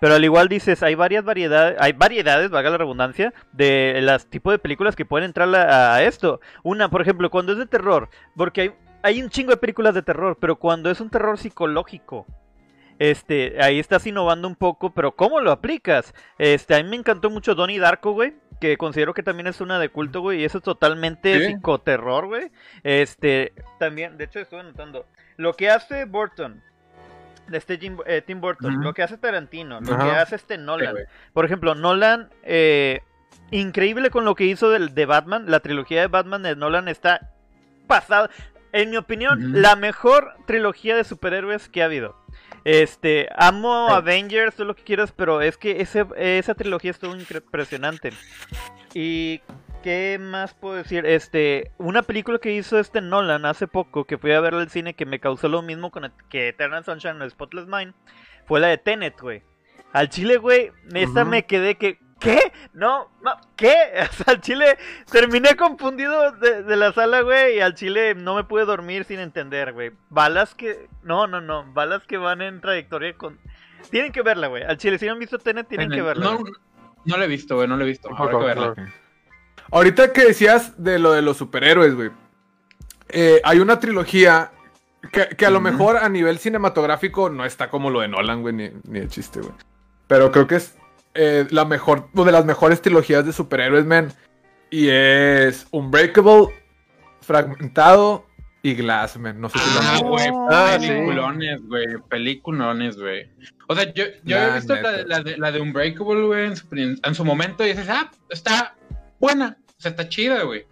pero al igual dices, hay varias variedades, hay variedades, valga la redundancia, de las tipos de películas que pueden entrar a, a esto. Una, por ejemplo, cuando es de terror, porque hay, hay un chingo de películas de terror, pero cuando es un terror psicológico, este, ahí estás innovando un poco, pero ¿cómo lo aplicas? Este, a mí me encantó mucho Donnie Darko, güey, que considero que también es una de culto, güey, y eso es totalmente psicoterror, güey. Este, también, de hecho estuve notando, lo que hace Burton, este Jim- eh, Tim Burton, lo que hace Tarantino, lo que hace este Nolan. Por ejemplo, Nolan, eh, increíble con lo que hizo del, de Batman, la trilogía de Batman de Nolan está pasada. En mi opinión, la mejor trilogía de superhéroes que ha habido. Este, amo Sí. Avengers, todo lo que quieras, pero es que ese, esa trilogía estuvo impresionante. Y qué más puedo decir, este, una película que hizo este Nolan hace poco, que fui a ver al cine, que me causó lo mismo con el- que Eternal Sunshine the Spotless Mind, fue la de Tenet, güey. Al chile, güey, esta me quedé que, ¿qué? No, no, ¿qué? O sea, al chile terminé confundido de, de la sala, güey, y al chile no me pude dormir sin entender, güey. Balas que, no, no, no, balas que van en trayectoria con... Tienen que verla, güey. Al chile, si no han visto Tenet, tienen que verla. No, no lo he visto, güey, no lo he visto. Habrá que verla. ahorita que decías de lo de los superhéroes, güey. eh, hay una trilogía que, que a lo mejor a nivel cinematográfico no está como lo de Nolan, güey, ni, ni de chiste, güey. Pero creo que es eh, la mejor, de las mejores trilogías de superhéroes, man. Y es Unbreakable, Fragmentado y Glass, man. No sé si lo han Ah, visto. güey, Ah, sí. peliculones, güey, peliculones, güey. O sea, yo, yo Nah, he visto la, la de, la de Unbreakable, güey, en en su momento y dices, ah, está buena, o sea, está chida, güey.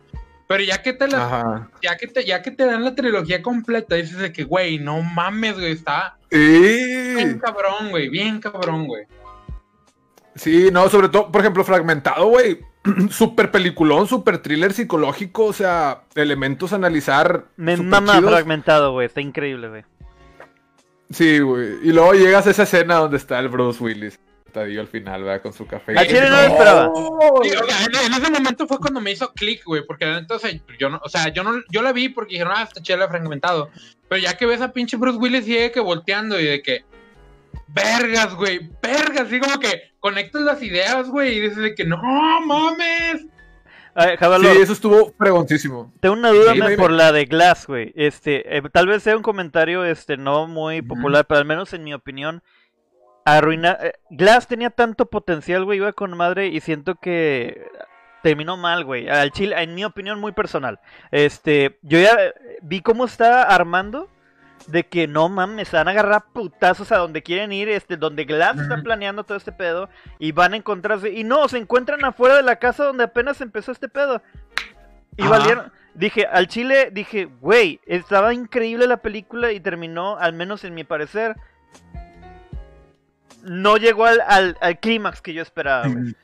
Pero ya que te la, Ajá. ya que te, ya que te dan la trilogía completa, dices de que, güey, no mames, güey, está bien cabrón, güey, bien cabrón, güey. Sí, no, sobre todo, por ejemplo, Fragmentado, güey. Super peliculón, super thriller psicológico, o sea, elementos a analizar. Me mama chidos. fragmentado, güey. Está increíble, güey. Sí, güey. Y luego llegas a esa escena donde está el Bruce Willis. Tadillo al final, ¿verdad? Con su café. Al chile no lo esperaba. Sí, o sea, en, en ese momento fue cuando me hizo click, güey, porque entonces yo no, o sea, yo no, yo la vi porque dijeron, ah, está chela fragmentado. Pero ya que ves a pinche Bruce Willis y de que volteando y de que, vergas, güey, vergas, así como que conectas las ideas, güey, y dices de que, no mames. A ver, Sí, eso estuvo pregontísimo. tengo una duda Sí, por la de Glass, güey. Este, eh, tal vez sea un comentario, este, no muy popular, pero al menos en mi opinión, arruina. eh, Glass tenía tanto potencial, güey, iba con madre y siento que terminó mal, güey. Al chile, en mi opinión muy personal. Este, yo ya eh, vi cómo está armando. De que no mames, se van a agarrar putazos a donde quieren ir, este, donde Glass está planeando todo este pedo y van a encontrarse. Y no, se encuentran afuera de la casa donde apenas empezó este pedo. Y Ajá. valieron. Dije, al chile, dije, güey, estaba increíble la película y terminó, al menos en mi parecer, no llegó al, al, al clímax que yo esperaba, güey.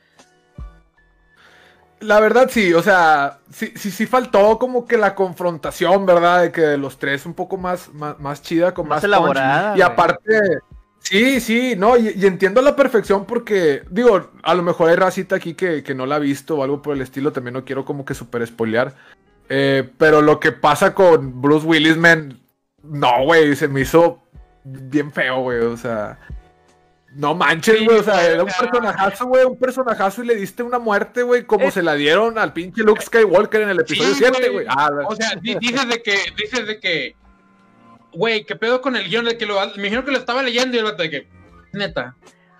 La verdad, sí, o sea, sí, sí, sí faltó como que la confrontación, ¿verdad? De que de los tres un poco más, más, más chida, con Más más, elaborada, punch. Y aparte, sí, sí, no, y, y entiendo a la perfección porque, digo, a lo mejor hay racita aquí que, que no la ha visto o algo por el estilo, también no quiero como que super spoilear. Eh, pero lo que pasa con Bruce Willis, man, no, güey, se me hizo bien feo, güey, o sea... No manches, Sí, güey, o sea, era un sea- personajazo, güey, un personajazo y le diste una muerte, güey, como Es- se la dieron al pinche Luke Skywalker en el episodio Sí, 7, güey. Ah, O sea, di- dices de que, dices de que, güey, ¿qué pedo con el guion? De que lo, me dijeron que lo estaba leyendo y el vato de que, neta,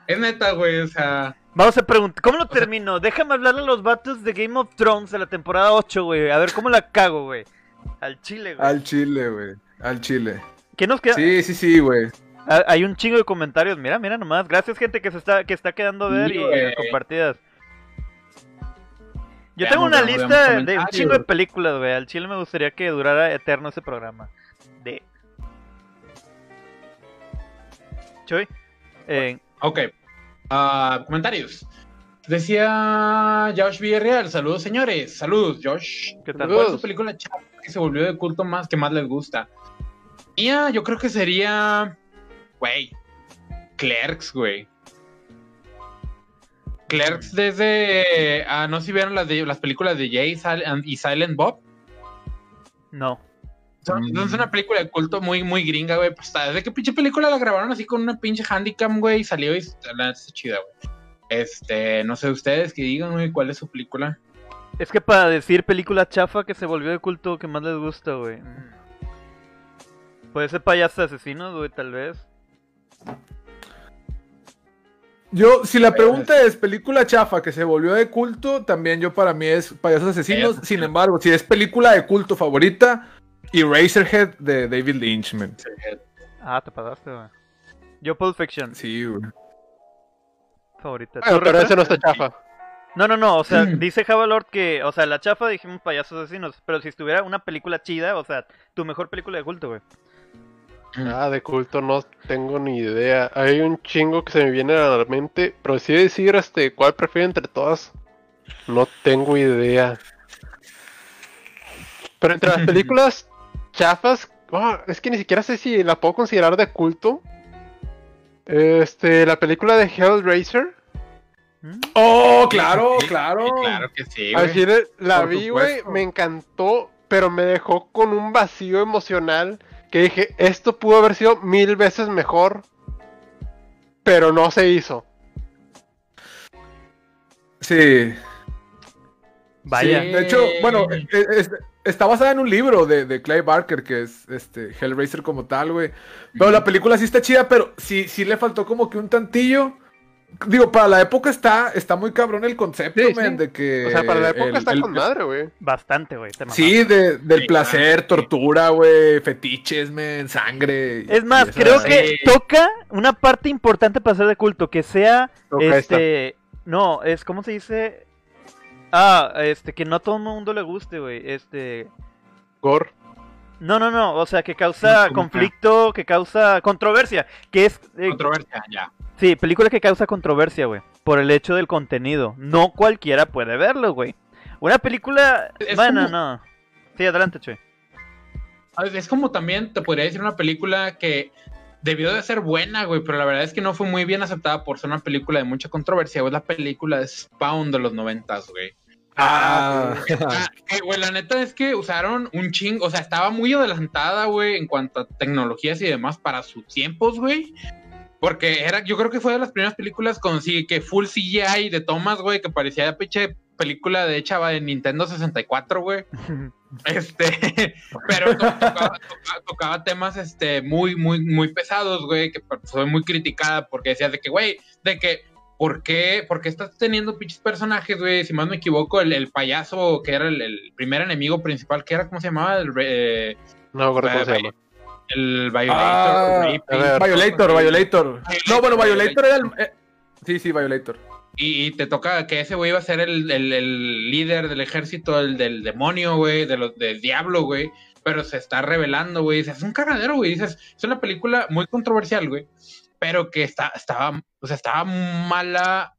es neta, güey, o sea... Vamos a preguntar, ¿cómo lo sea- termino? Déjame hablarle a los vatos de Game of Thrones de la temporada 8, güey. A ver cómo la cago, güey. Al chile, güey. al chile, güey, al chile. ¿Qué nos queda? Sí, sí, sí, güey. Ah, Hay un chingo de comentarios. Mira, mira nomás. Gracias, gente que se está, que está quedando a ver Sí, y compartidas. Yo tengo una Veamos, lista veamos de un chingo de películas, güey. Al chile me gustaría que durara eterno ese programa. De. Choy. Eh, Ok. Ah, comentarios. Decía Josh Villarreal, saludos señores, saludos Josh. ¿Qué tal? ¿Cuál es su película que se volvió de culto más que más les gusta? Mía, yo creo que sería, güey, Clerks, güey. Clerks desde, ah, no sé si vieron las, de, las películas de Jay y Silent Bob. no. Son- Mm. Es una película de culto muy, muy gringa, güey. Pues, ¿desde qué pinche película la grabaron así con una pinche handicam, güey? Y salió y la está chida, güey. Este, no sé ustedes que digan, güey, cuál es su película. Es que para decir película chafa que se volvió de culto que más les gusta, güey. mm. Puede ser payaso asesinos, güey, tal vez. Yo, si la pregunta es película chafa que se volvió de culto, también yo para mí es Payasos Asesinos. Payasos Sin embargo, si es película de culto favorita, Eraserhead de David Lynch, man. Ah, te pasaste, güey. Yo Pulp Fiction, Sí, güey. favorita. Bueno, ¿Tú, pero ese no está chafa. No, no, no, o sea, Mm. dice Java Lord que, o sea, la chafa dijimos payasos asesinos, pero si estuviera una película chida, o sea, tu mejor película de culto, güey. Ah, de culto no tengo ni idea. Hay un chingo que se me viene a la mente, pero sí decir este cuál prefiero entre todas. No tengo idea. Pero entre las películas chafas, ah, es que ni siquiera sé si la puedo considerar de culto. Este, la película de Hellraiser. ¿Mm? Oh, claro, Sí, claro. sí, claro que sí, güey. Así la Por vi, güey, me encantó, pero me dejó con un vacío emocional que dije, esto pudo haber sido mil veces mejor, pero no se hizo. Sí. Vaya. Sí, de hecho, bueno, e- e- es- está basada en un libro de, de Clay Barker, que es este Hellraiser como tal, güey. Pero la película sí está chida, pero sí, sí le faltó como que un tantillo. Digo, para la época está, está muy cabrón el concepto, Sí, man, sí. de que. O sea, para la época el- está el- con madre, güey. Bastante, güey. Sí, de- del Sí, placer, tortura, güey, fetiches, men, sangre. Es más, creo que Sí. toca una parte importante para ser de culto, que sea, Toca este, no, es, ¿cómo se dice? Ah, este, que no a todo el mundo le guste, güey, este, Gore. No, no, no, o sea, que causa conflicto, que causa controversia, que es, eh, Controversia, ya. sí, película que causa controversia, güey, por el hecho del contenido, no cualquiera puede verlo, güey, una película, Es bueno, como- no, sí, adelante, Chuy. Es como también, te podría decir una película que debió de ser buena, güey, pero la verdad es que no fue muy bien aceptada por ser una película de mucha controversia, güey. Es la película de Spawn de los noventas, güey. Ah, Ah, que, güey, la neta es que usaron un chingo, o sea, estaba muy adelantada, güey, en cuanto a tecnologías y demás para sus tiempos, güey. Porque era, yo creo que fue de las primeras películas con sí, que full CGI de tomas, güey, que parecía pinche película de hecha de Nintendo 64, güey. Este, pero to- tocaba, tocaba- tocaba temas este, muy, muy, muy pesados, güey, que fue muy criticada porque decía de que, güey, de que, ¿por qué, por qué estás teniendo pinches personajes, güey? Si más me equivoco, el, el payaso que era el, el primer enemigo principal, que era, ¿cómo se llamaba? El, re- eh, No me acuerdo cómo se llama. el Violator. Ah, Raping. a ver. Violator, Violator. No, bueno, Violator. Era el. eh, sí, sí, Violator. Y, y te toca que ese güey iba a ser el, el- el líder del ejército el, del demonio, güey, de los del diablo, güey. Pero se está revelando, güey. Dices, es un cagadero, güey. Dices, es una película muy controversial, güey. Pero que está, estaba, o sea, estaba mala.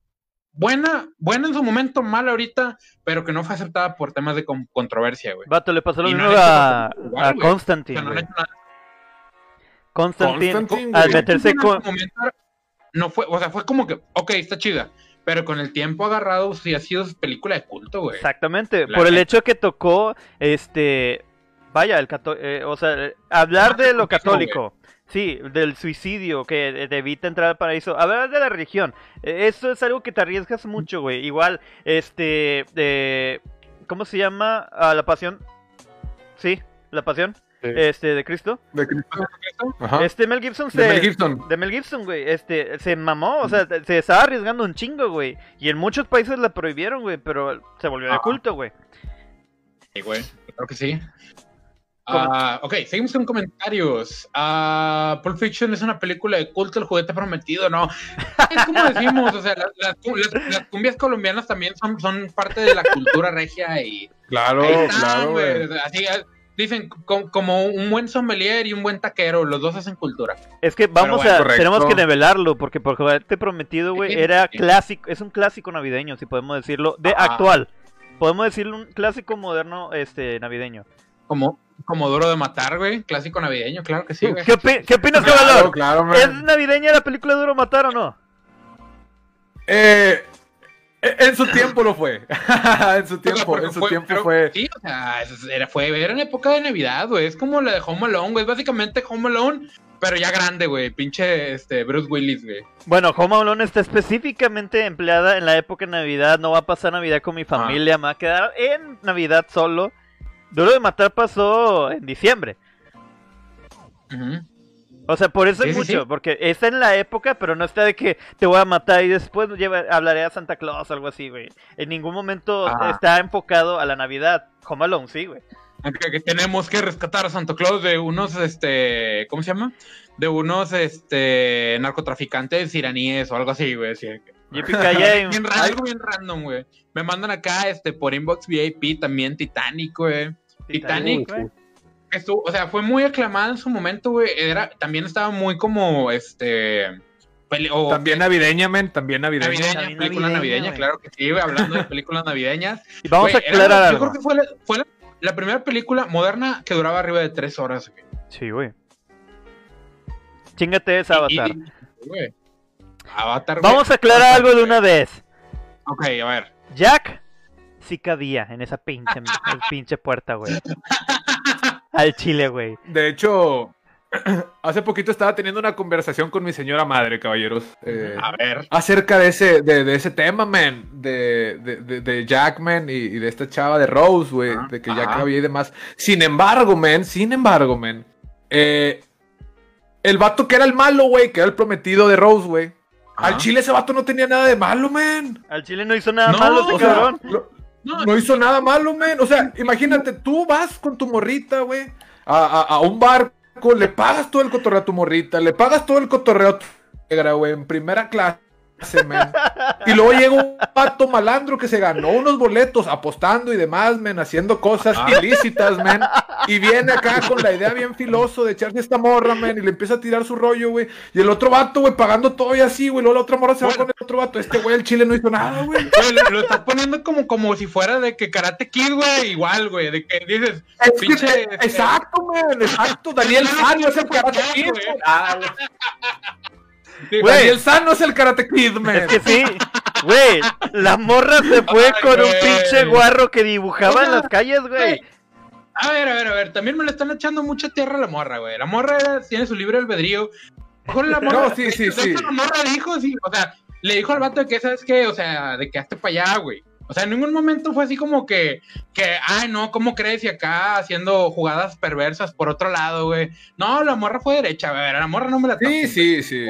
Buena, buena en su momento, mala ahorita, pero que no fue aceptada por temas de con- controversia, güey. Vato, le pasó lo no mismo a, a. O Constantine, sea, no. Constantine, Constantine, al meterse con... momento, no fue, o sea, fue como que, ok, está chida, pero con el tiempo agarrado sí ha sido película de culto, güey. Exactamente, La por el hecho que tocó, este, vaya, el cato- eh, o sea, hablar de lo católico, católico, sí, del suicidio, que te evita entrar al paraíso, hablar de la religión, eh, eso es algo que te arriesgas mucho, güey, igual, este, eh, ¿cómo se llama? Ah, la pasión, sí, la pasión, Sí. este, de Cristo, De Cristo. Ajá. este Mel Gibson se... De Mel Gibson. De Mel Gibson, güey, este, se mamó, o sea, se estaba arriesgando un chingo, güey. Y en muchos países la prohibieron, güey, pero se volvió de culto, güey. Sí, güey, creo que sí. Ah, ok, seguimos con comentarios. Ah, Pulp Fiction es una película de culto, el juguete prometido, ¿no? Es como decimos, o sea, las, las- las cumbias colombianas también son, son parte de la cultura regia y... Claro, están, claro. Así, ah, dicen, co- como un buen sommelier y un buen taquero, los dos hacen cultura. Es que vamos bueno, a, correcto. tenemos que nivelarlo, porque por juguete prometido, güey, era clásico, es un clásico navideño, si podemos decirlo, de Ajá. actual. Podemos decirlo un clásico moderno, este, navideño. Como, como duro de matar, güey, clásico navideño, claro que sí, güey. ¿Qué, opi- qué opinas, Claro, claro, ¿Es navideña la película Duro Matar o no? Eh, en su tiempo lo fue. en su O sea, tiempo, en su tiempo pero fue. Sí, o sea, era, fue, era en época de Navidad, güey. Es como la de Home Alone, güey. Es básicamente Home Alone, pero ya grande, güey. Pinche este, Bruce Willis, güey. Bueno, Home Alone está específicamente empleada en la época de Navidad. No va a pasar Navidad con mi familia, me va a quedar en Navidad solo. Duro de Matar pasó en diciembre. O sea, por eso Sí, es sí, mucho, sí. porque está en la época, pero no está de que te voy a matar y después lleva- hablaré a Santa Claus o algo así, güey. En ningún momento Ajá. está enfocado a la Navidad. Home Alone, sí, güey. Que tenemos que rescatar a Santo Claus de unos, este, ¿cómo se llama? De unos, este, narcotraficantes iraníes o algo así, güey. así algo bien random, güey. Me mandan acá, este, por inbox VIP también Titanic, güey. Titanic, güey. Estuvo, o sea, fue muy aclamada en su momento, güey. Era, también estaba muy como, este, o- También navideña, men. También navideña. navideña, También película navideña, claro que sí, güey, hablando de películas navideñas. Y vamos Güey, a aclarar era- Yo creo que fue, la, fue la, la primera película moderna que duraba arriba de tres horas, güey. Sí, güey. Chingate esa Y- y- Avatar. güey. Avatar. Vamos a aclarar Avatar, algo de una vez. Ok, a ver. Jack sí cabía en esa pinche, el pinche puerta, güey. Al chile, güey. De hecho, hace poquito estaba teniendo una conversación con mi señora madre, caballeros. eh, A ver. acerca de ese, de, de ese tema, man. De, de, de, de Jack, man, y, y de esta chava de Rose, güey. Ajá, De que Jack ajá. había y demás. Sin embargo, man, sin embargo, man. eh, el vato que era el malo, güey, que era el prometido de Rose, güey. Al Ajá. chile ese vato no tenía nada de malo, man. Al chile no hizo nada No, malo ese O sea, cabrón. lo- No, no hizo nada malo, men. O sea, imagínate, tú vas con tu morrita, güey, a, a- a un barco, le pagas todo el cotorreo a tu morrita, le pagas todo el cotorreo a tu negra, güey, en primera clase, men. Y luego llega un pato malandro que se ganó unos boletos apostando y demás, men, haciendo cosas Ajá. ilícitas, men. Y viene acá con la idea bien filoso de echarse esta morra, men, y le empieza a tirar su rollo, güey. Y el otro vato, güey, pagando todo y así, güey. Luego la otra morra se va con el otro vato. Este güey, el chile no hizo nada, güey. Lo, lo estás poniendo como, como si fuera de que Karate Kid, güey, igual, güey, de que dices, Es que- pinche, este, exacto, man, exacto. Daniel Sano es el Karate Kid. Ah, güey. Güey. Daniel Sano es el Karate Kid, man. Es que sí, güey. La morra se fue Ay, con un pinche guarro que dibujaba en las calles, güey. A ver, a ver, a ver, también me le están echando mucha tierra a la morra, güey. La morra era- tiene su libre albedrío. Mejor la morra, No, sí, sí, de sí. La morra dijo, sí, o sea, le dijo al vato de que, ¿sabes qué? O sea, de que hazte para allá, güey. O sea, en ningún momento fue así como que, que, ay, no, ¿cómo crees? Y acá haciendo jugadas perversas por otro lado, güey. No, la morra fue derecha, güey. La morra no me la Sí, sí, sí.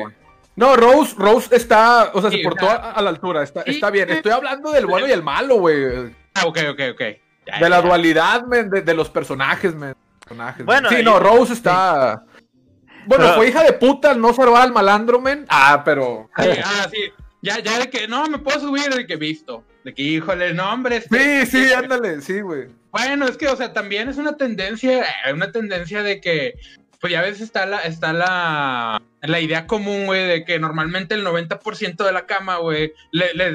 No, Rose, Rose está, o sea, Sí, se portó a, a la altura, está, sí. está bien. Estoy hablando del bueno y el malo, güey. Ah, ok, ok, ok. Ya, De la ya. dualidad, man, de, de los personajes, man. Bueno, sí, no, Rose está... Bueno, Pero- fue hija de puta, no salvar al malandro, man. Ah, pero... Sí, ah, sí. Ya, ya de que, no, me puedo subir, de que visto. De que, híjole, no, hombre. este- Sí, sí, ándale, sí, güey. Bueno, es que, o sea, también es una tendencia, eh, una tendencia de que, pues ya ves, está la, está la, la idea común, güey, de que normalmente el 90% de la cama, güey, le, le-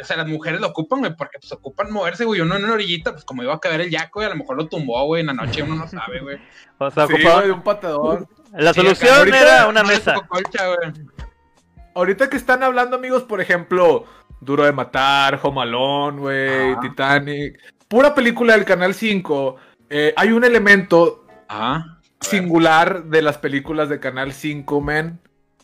o sea, las mujeres lo ocupan, güey, porque pues ocupan moverse, güey, uno en una orillita, pues como iba a caer el yaco, y a lo mejor lo tumbó, güey, en la noche, uno no sabe, güey. O sea, Sí, ocupaba- güey, de un patador. La Sí, solución era una mesa. colcha, güey. Ahorita que están hablando, amigos, por ejemplo, Duro de Matar, Home Alone, güey. Titanic, pura película del Canal 5, eh, hay un elemento Ajá. singular de las películas de Canal 5, men,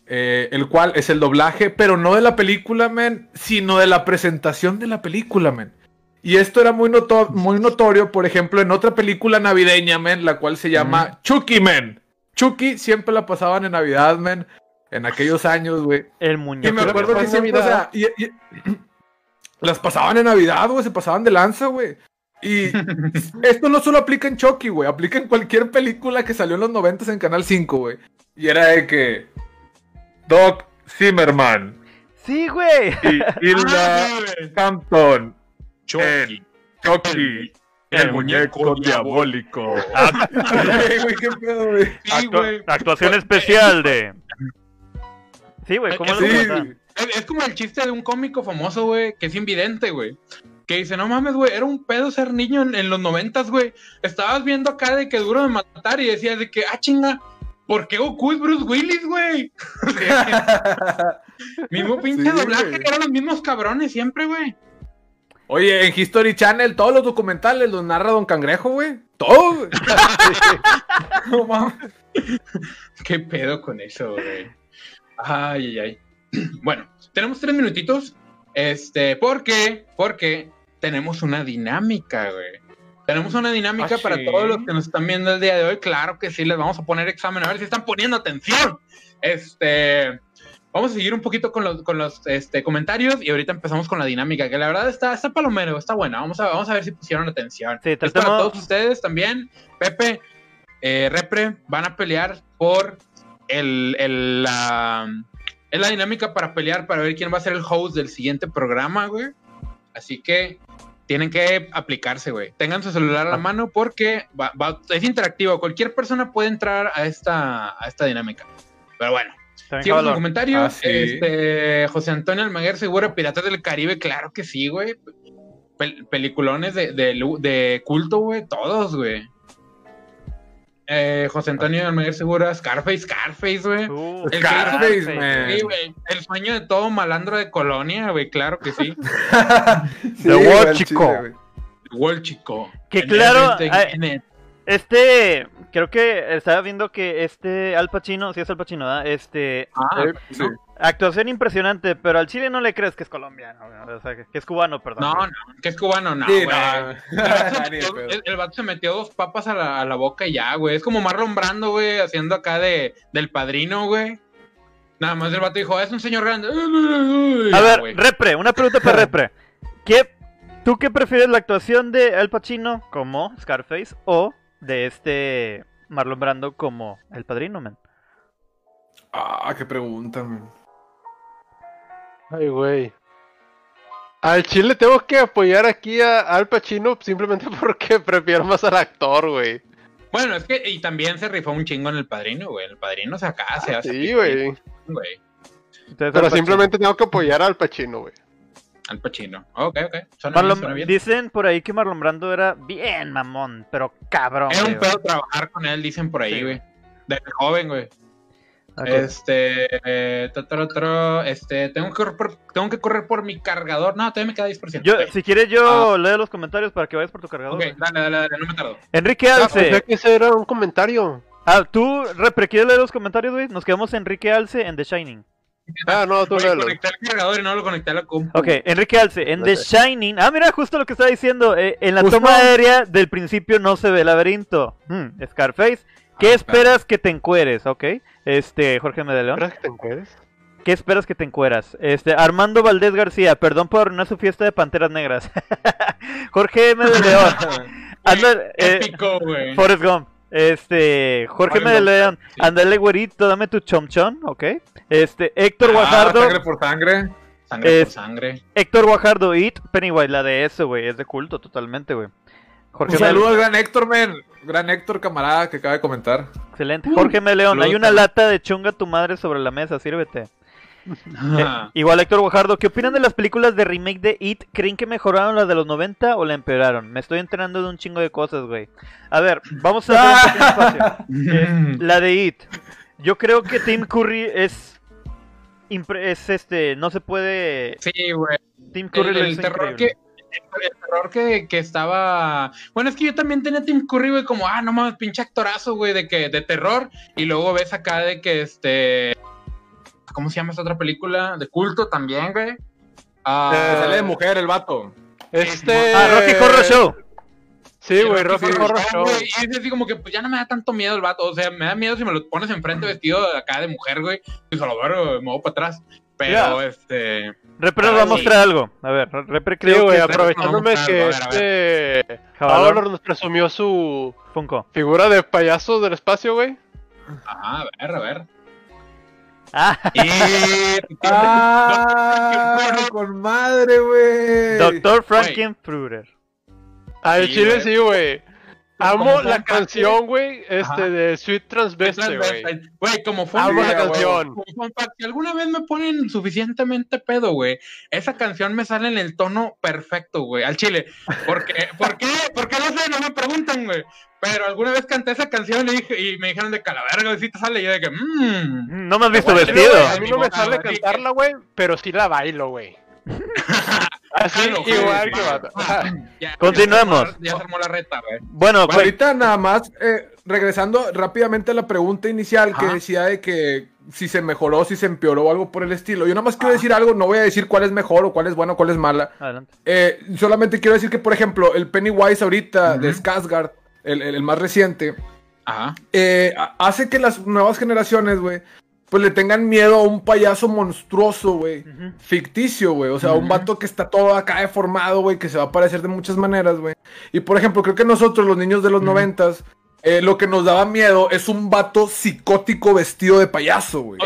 eh, el cual es el doblaje, pero no de la película, men, sino de la presentación de la película, men. Y esto era muy, noto- muy notorio, por ejemplo, en otra película navideña, men, la cual se llama Chucky, men. Chucky siempre la pasaban en Navidad, men, en aquellos años, güey. El Y muñeco. me acuerdo fue que siempre, o sea, y- y- las pasaban en Navidad, güey, se pasaban de lanza, güey. Y esto no solo aplica en Chucky, güey, aplica en cualquier película que salió en los 90 en Canal 5, güey. Y era de que Doc Zimmerman Sí, güey. y Hilda Ah. Hampton Chucky. Chucky, el, el muñeco muñeco diabólico. Güey, qué pedo, güey. Sí, Actua- güey. actuación especial de. Sí, güey, ¿cómo lo Sí. Es, es como el chiste de un cómico famoso, güey, que es invidente, güey. Que dice, no mames, güey, era un pedo ser niño en, en los noventas, güey. Estabas viendo acá de que duro de matar y decías de que, ah, chinga, ¿por qué Goku es Bruce Willis, güey? Mismo pinche Sí, doblaje, eran los mismos cabrones siempre, güey. Oye, en History Channel, todos los documentales los narra Don Cangrejo, güey. Todo, güey. No mames. ¿Qué pedo con eso, güey? Ay, ay, ay. Bueno, tenemos tres minutitos. Este, ¿por qué? Porque tenemos una dinámica, güey. Tenemos una dinámica ¿Ah, para sí? todos los que nos están viendo el día de hoy. Claro que sí, les vamos a poner examen a ver si están poniendo atención. Este, vamos a seguir un poquito con los, con los este, comentarios y ahorita empezamos con la dinámica, que la verdad está, está palomero, está buena. Vamos a, vamos a ver si pusieron atención. Sí, Es para todos ustedes también. Pepe, eh, Repre, van a pelear por el, el, la, es la dinámica para pelear para ver quién va a ser el host del siguiente programa, güey. Así que tienen que aplicarse, güey. Tengan su celular a la mano porque va- va- es interactivo. Cualquier persona puede entrar a esta, a esta dinámica. Pero bueno, con valor. comentarios. Ah, sí. este, José Antonio Almaguer, seguro Piratas del Caribe, claro que sí, güey. Pel- peliculones de, de, lu- de culto, güey, todos, güey. Eh, José Antonio Almaguer Segura, Scarface, Scarface, güey. Uh, El Scarface, man. Sí, güey, el sueño de todo malandro de colonia, güey, claro que sí. Sí, The güey, Wall al Chico. chile, güey. Wall chico. Que En claro. Este, creo que estaba viendo que este Al Pacino, sí es Al Pacino, ¿verdad? Este, Ah, Eh, sí. Actuación impresionante, pero al Chile no le crees que es colombiano, o sea, que es cubano, perdón. no, no, que es cubano, no, Sí, no. El el, vato se metió dos papas a la, a la boca y ya, güey. Es como Marlon Brando, güey, haciendo acá de, del padrino, güey. Nada más el vato dijo, es un señor grande. A ver. Repre, una pregunta para Repre. ¿Qué, ¿Tú qué prefieres la actuación de Al Pacino como Scarface o de este Marlon Brando como El Padrino, man? Ah, qué pregunta, man. Ay, güey. Al chile tengo que apoyar aquí a Al Pacino simplemente porque prefiero más al actor, güey. Bueno, es que y también se rifó un chingo en el padrino, güey. El padrino se acá se hace. Sí, güey. Pero simplemente tengo que apoyar al Pacino, güey. Al Pacino. Ok, ok. Suena bien, Marlon- suena bien. dicen por ahí que Marlon Brando era bien mamón, pero cabrón. Era un pedo trabajar con él, dicen por ahí, Sí, güey. Desde joven, güey. Este, eh, otro, otro, este, tengo que, correr por, tengo que correr por mi cargador. No, todavía me queda 10%. Yo, si quieres, yo leo los comentarios para que vayas por tu cargador. Ok, dale, dale, dale, no me tardo. Enrique Ah, Alce. pensé que ese era un comentario. Ah, tú, Repre, ¿quieres leer los comentarios, güey? Nos quedamos Enrique Alce en The Shining. Ah, no, tú léelo. conecté el cargador y no lo conecté a la compu. Ok, Enrique Alce, en The. Shining. Ah, mira, justo lo que estaba diciendo. eh, en la Justo. toma aérea del principio no se ve el laberinto. Hmm, Scarface. ¿Qué Ah, esperas que te encueres? Ok. Este, Jorge Medeleón. ¿Esperas que te encueres? ¿Qué esperas que te encueras? Este, Armando Valdés García, perdón por arruinar su fiesta de panteras negras. Jorge Medeleón. Anda, eh, Épico, güey. Forrest Gump. Este, Jorge Medeleón, sí. ándale güerito, dame tu chomchón, ¿ok? Este, Héctor Ah, Guajardo, sangre por sangre. Sangre es- por sangre. Héctor Guajardo, It, Pennywise, la de eso, güey, es de culto totalmente, güey. Jorge Un saludo al gran Héctor, man. Gran Héctor, camarada, que acaba de comentar. excelente. Jorge Meleón, hay saludos, una lata de chunga tu madre sobre la mesa, sírvete. Eh, igual Héctor Guajardo, ¿qué opinan de las películas de remake de It? ¿Creen que mejoraron las de los 90 o la empeoraron? Me estoy enterando de un chingo de cosas, güey. A ver, vamos a hacer un pequeño espacio. Eh, la de It. Yo creo que Tim Curry es. impre- es este. No se puede. Sí, güey. Tim Curry El, el hizo terror increíble. que. El terror que, que estaba. Bueno, es que yo también tenía Tim Curry, güey, como, ah, no mames, pinche actorazo, güey, de que, de terror. Y luego ves acá de que este. ¿Cómo se llama esta otra película? De culto también, güey. Ah, Que sale de mujer el vato. Este. Ah, Rocky Horror Show. Sí, güey, Rocky Horror Show, Y es así como que pues ya no me da tanto miedo el vato. O sea, me da miedo si me lo pones enfrente vestido de acá de mujer, güey. Y solo ver, me voy para atrás. Pero, este... Repre nos Ah, va a sí. mostrar algo. A ver, Repre Sí, creo güey, que... aprovechándome que este Jabalor. Jabalor nos presumió su Funko. figura de payaso del espacio, güey. Ajá, a ver, a ver. Ah, Y... ¡Ah! ¡Con madre, güey! Doctor Frankenfruiter. Al Sí, chile sí, güey. Amo Como la canción, güey, este de Sweet Transvestite, güey. Güey, como fun Amo güey, canción. si alguna vez me ponen suficientemente pedo, güey, esa canción me sale en el tono perfecto, güey, al chile. Porque, ¿Por qué? ¿Por qué no sé? No me preguntan, güey. Pero alguna vez canté esa canción y, dije, y me dijeron de calaverga, si te sale. Y yo de que, mmm. No me has visto vestido. A mí no me sale cantarla, güey, pero sí la bailo, güey. Así, igual que. Ya- Continuemos. Ya se armó la reta, güey. Bueno, Bueno, güey, ahorita nada más, eh, regresando rápidamente a la pregunta inicial que decía de que si se mejoró, si se empeoró o algo por el estilo. Yo nada más quiero decir algo, no voy a decir cuál es mejor o cuál es bueno o cuál es mala. adelante. Eh, solamente quiero decir que, por ejemplo, el Pennywise ahorita de. Skarsgård, el, el- el más reciente, Ajá. eh, hace que las nuevas generaciones, güey, pues le tengan miedo a un payaso monstruoso, güey. Ficticio, güey. O sea, un vato que está todo acá deformado, güey, que se va a aparecer de muchas maneras, güey. Y por ejemplo, creo que nosotros, los niños de los noventas, eh, lo que nos daba miedo es un vato psicótico vestido de payaso, güey.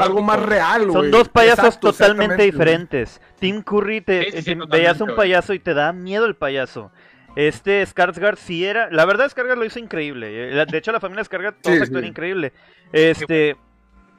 Algo más real, güey. Son dos payasos Exacto, totalmente diferentes. Tim Curry te, Sí, sí, te- totalmente, veías un payaso y te da miedo el payaso. Este Skarsgård sí era, la verdad Skarsgård lo hizo increíble. eh, De hecho la familia Skarsgård todos Sí, actúan sí. increíble. Este,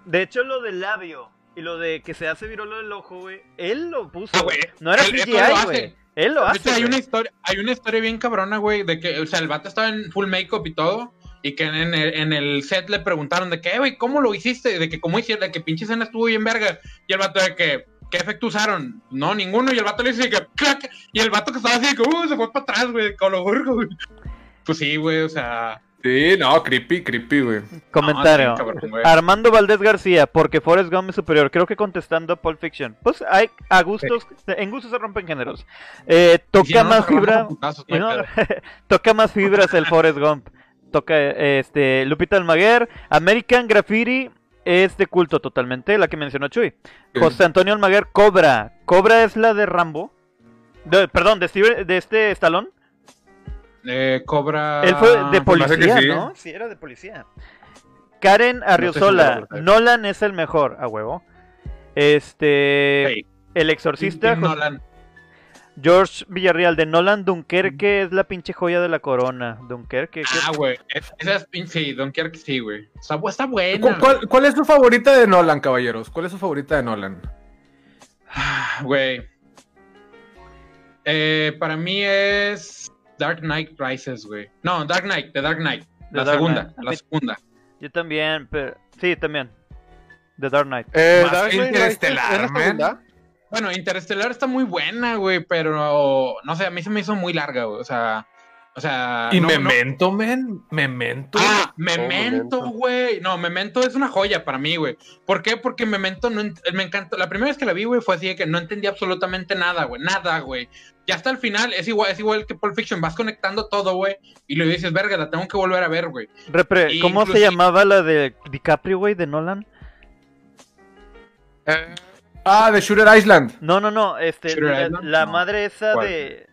de hecho lo del labio y lo de que se hace virolo del ojo, güey, él lo puso. Ah, güey, No era él- él lo CGI, hace. güey. Él lo hace. hecho, hay una historia, hay una historia bien cabrona, güey, de que, o sea, el vato estaba en full makeup y todo, y que en el, en el set le preguntaron de que, "Eh, güey, ¿cómo lo hiciste? De que, ¿cómo hicieron? De que pinche escena estuvo bien verga. Y el vato de que, ¿qué efecto usaron? No, ninguno. Y el vato le dice que, clac, y el vato que estaba así, que, uh, se fue para atrás, güey, con lo burgo, güey. Pues sí, güey, o sea. Sí, no, creepy, creepy, güey. Comentario. no, sí, cabrón, güey. Armando Valdés García, porque Forrest Gump es superior. Creo que contestando Pulp Fiction. Pues hay a gustos, en gustos se rompen géneros. Eh, toca si no, más fibra. putazos, no pedo. toca más fibras el Forrest Gump. Toca este Lupita Almaguer, American Graffiti es de culto totalmente, la que mencionó Chuy. José Antonio Almaguer, Cobra. Cobra es la de Rambo. De- perdón, de, de este Estalón. Eh, Cobra. Él fue de policía, sí. ¿no? Sí, era de policía. Karen güey. Nolan es el mejor, a huevo. Este. Hey, El Exorcista, Tim Nolan. George Villarreal de Nolan Dunkerque es la pinche joya de la corona. Dunkerque, ¿qué- Ah, güey. es- Esa es pinche. Sí, Don Quiero que sí, güey. Está, está ¿Cu- buena. ¿Cuál, cuál es su favorita de Nolan, caballeros? ¿Cuál es su favorita de Nolan? Ah, Güey. Eh, para mí es Dark Knight Rises, güey. No, Dark Knight, The Dark Knight. The La Dark segunda, Knight. la segunda. Yo también, pero. Sí, también. The Dark Knight. Eh, Más Dark Knight Interestelar, ¿es la man. Bueno, Interestelar está muy buena, güey, pero no sé, a mí se me hizo muy larga, güey. O sea, o sea. y no- no- Memento, men. Memento. Ah, Oh, Memento, güey. No, Memento es una joya para mí, güey. ¿Por qué? Porque Memento no ent- me encantó. La primera vez que la vi, güey, fue así de que no entendí absolutamente nada, güey. Nada, güey. Ya hasta el final es igual, es igual que Pulp Fiction. Vas conectando todo, güey. Y le dices, verga, la tengo que volver a ver, güey. Repre, ¿Cómo se llamaba la de DiCaprio, güey, de Nolan? Eh, Ah, de Shooter Island. No, no, no. Este, la, la No. madre esa ¿Cuál? de.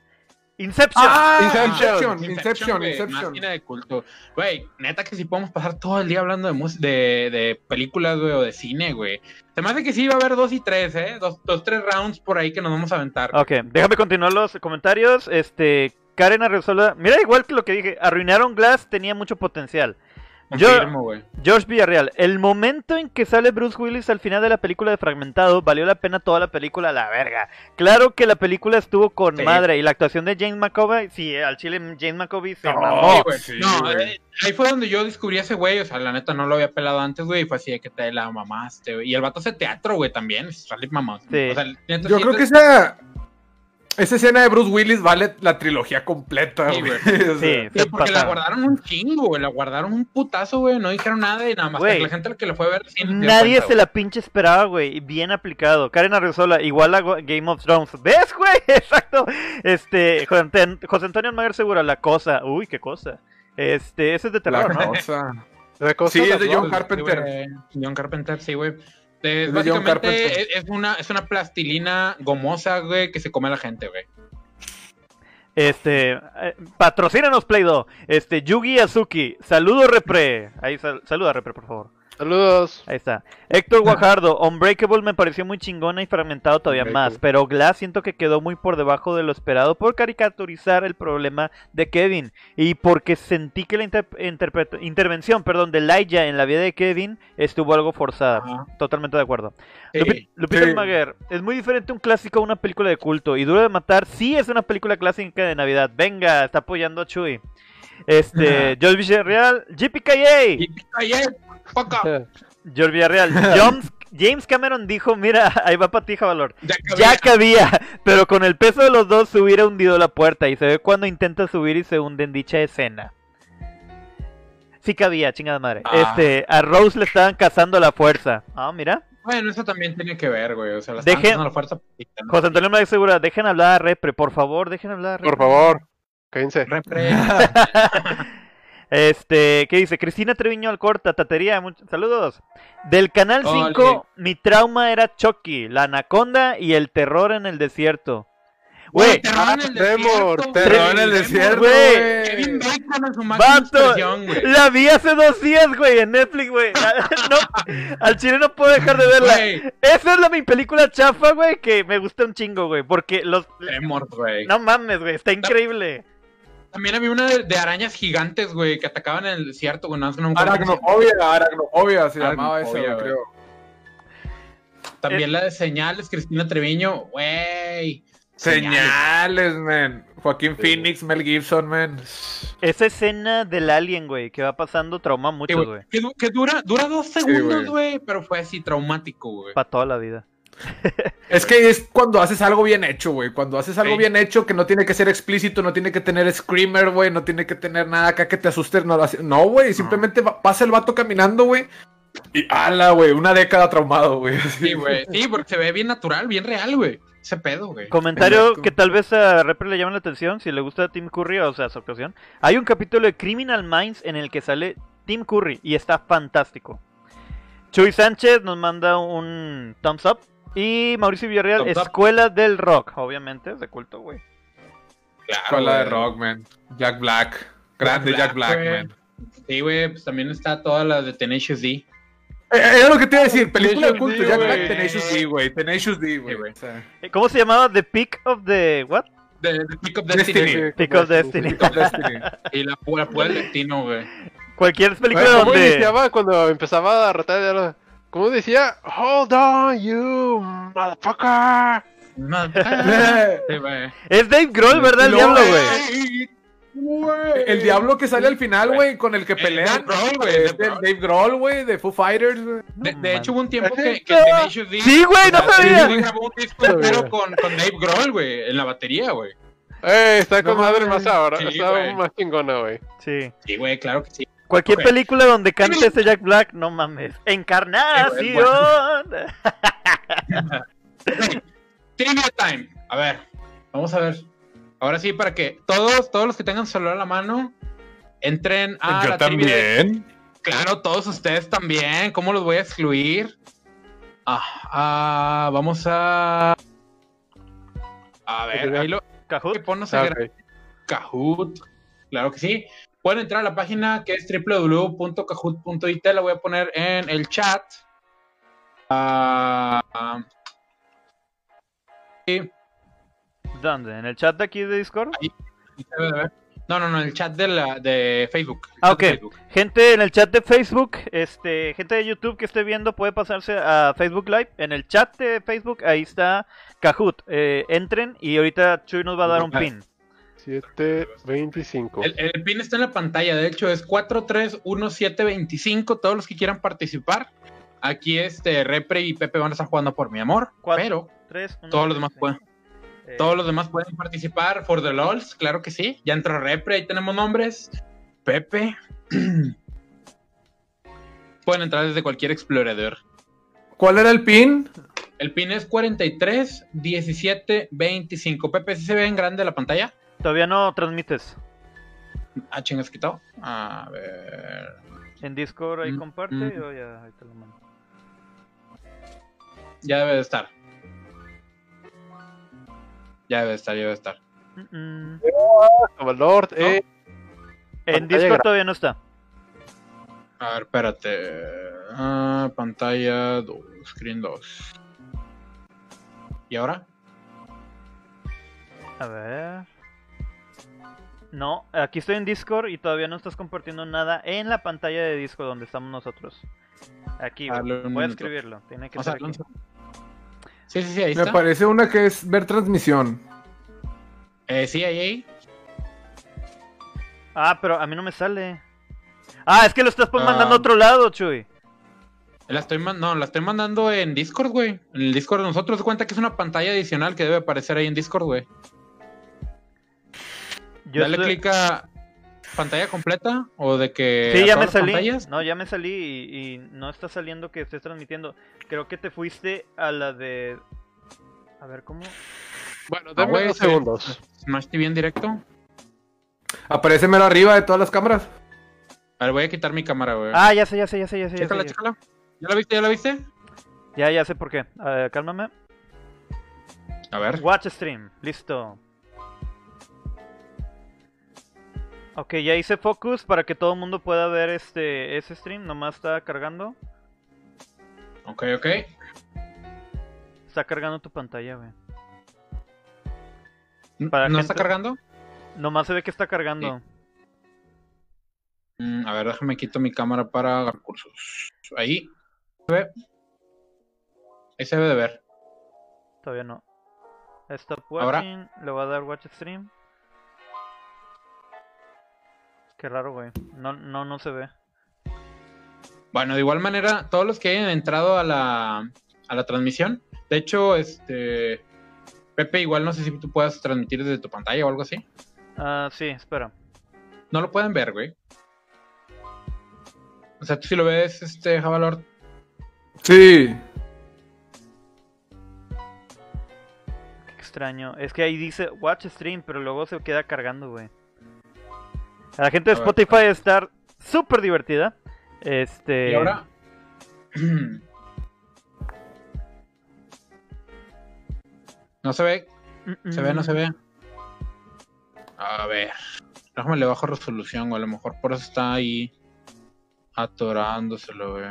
Inception. Ah, Inception. Inception, Inception, güey, Inception. Máquina de culto. Güey, neta que si podemos pasar todo el día hablando de, mus- de, de películas, güey, o de cine, güey. Se me hace que sí va a haber dos y tres, ¿eh? Dos, dos, tres rounds por ahí que nos vamos a aventar. Ok, déjame continuar los comentarios. Este, Karen Arrezola, mira igual que lo que dije, arruinaron Glass, tenía mucho potencial. Yo- Confirmo, güey. George Villarreal, el momento en que sale Bruce Willis al final de la película de Fragmentado, valió la pena toda la película a la verga. Claro que la película estuvo con Sí. madre y la actuación de James McAvoy, sí, al chile James McAvoy se No, mamó. Sí, no, eh, ahí fue donde yo descubrí a ese güey, o sea, la neta no lo había pelado antes, güey, y fue así de que te la mamaste, güey. Y el vato hace teatro, güey, también, sale mamá. Sí. O sea, neta, Yo creo que es- esa. Esa escena de Bruce Willis vale la trilogía completa, Sí, güey. güey. O sea, Sí, Sí, porque la guardaron un chingo, güey, la guardaron un putazo, güey, no dijeron nada y nada más. Güey. que La gente que le fue a ver sí, Nadie se la pinche esperaba, güey. Bien aplicado. Karen Arrezola, igual a Game of Thrones. ¿Ves, güey? Exacto. Este, José Anton- José Antonio Almaguer Segura, la cosa. Uy, qué cosa. Este, ese es de terror, la ¿no? cosa. de cosas, Sí, es de. John Carpenter. John Carpenter, sí, güey. Es básicamente es, es una, es una plastilina gomosa, güey, que se come a la gente, güey. Este, eh, patrocínanos Play-Doh. Este, Yugi Azuki, saludo Repre. Ahí sal- saluda Repre, por favor. Saludos. Ahí está. Héctor Guajardo, Unbreakable me pareció muy chingona y fragmentado todavía más, pero Glass siento que quedó muy por debajo de lo esperado por caricaturizar el problema de Kevin y porque sentí que la inter- intervención, perdón, de Elijah en la vida de Kevin estuvo algo forzada. Ajá. Totalmente de acuerdo. Sí. Lupi- Lupita Sí. Almaguer, es muy diferente un clásico a una película de culto. Y Duro de Matar sí es una película clásica de Navidad. Venga, está apoyando a Chuy. Este, George Villarreal, JPKA. Poco. George Villarreal, James, James Cameron dijo, mira, ahí va para ti, Valor. Ya Ya cabía. pero con el peso de los dos se hubiera hundido la puerta y se ve cuando intenta subir y se hunde en dicha escena. Sí cabía, chingada madre. Ah. Este, a Rose le estaban cazando a la fuerza. Ah, mira. Bueno, eso también tiene que ver, güey. O sea, la Deje- están usando la fuerza ¿no? José Antonio me segura, dejen hablar a Repre, por favor, dejen hablar a Repre. Por favor, cállense. Este, ¿qué dice? Cristina Treviño Alcorta, Tatería, much- saludos. Del canal Ole. 5, mi trauma era Chucky, la anaconda y el terror en el desierto. Güey, terror en el Tremor, desierto. Terror en el desierto, güey. Kevin. Bacon en su máxima expresión, güey. la vi hace dos días, güey, en Netflix, güey. No, al chile no puedo dejar de verla. Güey, Esa es la mi película chafa, güey, que me gusta un chingo, güey, porque los... Tremor, güey. No mames, güey, está increíble. También había una de, de arañas gigantes, güey, que atacaban en el desierto, güey. No, no. Aracnofobia, aracnofobia se llamaba güey. creo. También la de señales, Cristina Treviño, güey. Señales, man. Joaquín Phoenix, Mel Gibson, man. Esa escena del alien, güey, que va pasando trauma mucho, güey. Que, du- que dura, dura dos segundos, güey. güey, pero fue así traumático, güey. Para toda la vida. Es que es cuando haces algo bien hecho, güey. Cuando haces algo Sí. bien hecho que no tiene que ser explícito, no tiene que tener screamer, güey. No tiene que tener nada acá que te asuste. No, hace- no güey. Simplemente pasa el vato caminando, güey. Y ala, güey. Una década traumado, güey. Sí, güey. Sí, porque se ve bien natural, bien real, güey. Ese pedo, güey. Comentario Exacto. que tal vez a Repre le llame la atención, si le gusta Tim Curry, o sea, su actuación. Hay un capítulo de Criminal Minds en el que sale Tim Curry y está fantástico. Chuy Sánchez nos manda un thumbs up. Y Mauricio Villarreal, up. Escuela del Rock, obviamente, es de culto, güey. Claro, Escuela de rock, man. Jack Black. Grande Jack Black, güey. man. Sí, güey, pues también está toda la de Tenacious D. Eh, Era lo que te iba a decir. Película de culto. D, Jack. Black, Tenacious D, güey. Tenacious D, güey. Sí, Eh, ¿Cómo se llamaba? The Peak of the... ¿What? De Pick Up Destiny. Destiny. Pick of Destiny. Of. Y la pura pura del destino, güey. Cualquier película Bueno, ¿Cómo donde... iniciaba cuando empezaba a rotar de la- ¿Cómo decía? Hold on, you motherfucker. No. Es Dave Grohl, ¿verdad? El No, diablo, güey. El diablo que sale al final, güey, con el que El pelean. Dave Grohl, güey, Es Dave Grohl, güey, de Foo Fighters, güey. De, No de hecho, hubo un tiempo ¿Ah, que, sí? que Tenacious D. Sí, güey, no sabía. Grabó un disco entero con, con Dave Grohl, güey, en la batería, güey. Eh, está No con madre mames. más ahora. Sí, está güey. más chingona, güey. Sí. Sí, güey, claro que sí. Cualquier película donde cante ese Jack Black, no mames. Encarnación. Trivia time. A ver, vamos a ver. Ahora sí, para que todos, todos los que tengan celular a la mano, entren a la trivia de- Claro, todos ustedes también. ¿Cómo los voy a excluir? Ah, ah, vamos a. A ver, ahí lo. Kahoot. que Ah, en ok. Kahoot. Claro que sí. Pueden entrar a la página que es www.kahoot.it. La voy a poner en el chat. Sí, ¿Dónde? ¿En el chat de aquí de Discord? ahí. No, no, no, el chat de, la, de Facebook. Ah, ok. Facebook. Gente en el chat de Facebook, este, gente de YouTube que esté viendo puede pasarse a Facebook Live. En el chat de Facebook, ahí está Kahoot. Eh, entren y ahorita Chuy nos va a dar un pin. 725. El, el pin está en la pantalla, de hecho es 431725. Todos los que quieran participar. Aquí este Repre y Pepe van a estar jugando por mi amor. Cuatro. Pero Tres, uno, todos los demás pueden. eh, Todos los demás pueden participar for the LOLs, claro que sí. Ya entró Repre, ahí tenemos nombres. Pepe. pueden entrar desde cualquier explorador. ¿Cuál era el pin? El pin es 43 17 25. Pepe, ¿sí se ve en grande la pantalla? Todavía no transmites. Ah, chingas quitado. A ver. En Discord ahí Mm, comparte mm. yo ya ahí te lo mando. ya debe de estar. Ya debe de estar, ya debe de estar. Mm, mm. Valor, eh, En Discord todavía no está. A ver, espérate. Ah, pantalla 2, screen 2. ¿Y ahora? A ver. No, aquí estoy en Discord y todavía no estás compartiendo nada en la pantalla de Discord donde estamos nosotros. Aquí, un voy a minuto. escribirlo. Tiene que estar aquí. Sí, sí, sí, ahí Me está. parece una que es ver transmisión. Eh, sí, ahí, ahí. Ah, pero a mí no me sale. Ah, es que lo estás mandando a Ah. otro lado, Chuy. La estoy, no, la estoy mandando en Discord, güey. En el Discord de nosotros. Cuenta que es una pantalla adicional que debe aparecer ahí en Discord, güey. Yo Dale clic a pantalla completa o de que. Sí, ya me salí. pantallas. No, ya me salí y, y no está saliendo que estés transmitiendo. Creo que te fuiste a la de. A ver, ¿cómo? bueno, Ah, denme güey, dos segundos. Smash TV en directo. Aparece mero arriba de todas las cámaras. A ver, voy a quitar mi cámara, güey. Ah, ya sé, ya sé, ya sé, ya sé. Ya, chécala, sé, chécala. ¿Ya la viste? ¿Ya la viste? ya, ya sé por qué. A ver, cálmame. A ver. Watch stream, listo. Ok, ya hice focus para que todo el mundo pueda ver este ese stream. Nomás está cargando. Ok, ok. Está cargando tu pantalla, güey. ¿No gente- está cargando? Nomás se ve que está cargando. Mm, a ver, déjame quito mi cámara para recursos. Ahí. ¿Se ve? Ahí se debe de ver. Todavía no. Stop Ahora. watching. Le voy a dar watch stream. Qué raro, güey. No, no, no se ve. Bueno, de igual manera, todos los que hayan entrado a la, a la transmisión, de hecho, este. Pepe, igual no sé si tú puedas transmitir desde tu pantalla o algo así. Ah, sí, espera. No lo pueden ver, güey. O sea, tú si lo ves, este, Javalor. Sí. Qué extraño. Es que ahí dice watch stream, pero luego se queda cargando, güey. La gente de Spotify está súper divertida. Este. Y ahora. no se ve, se ve, no se ve. A ver. Déjame le bajo resolución, o a lo mejor por eso está ahí atorándoselo, güey.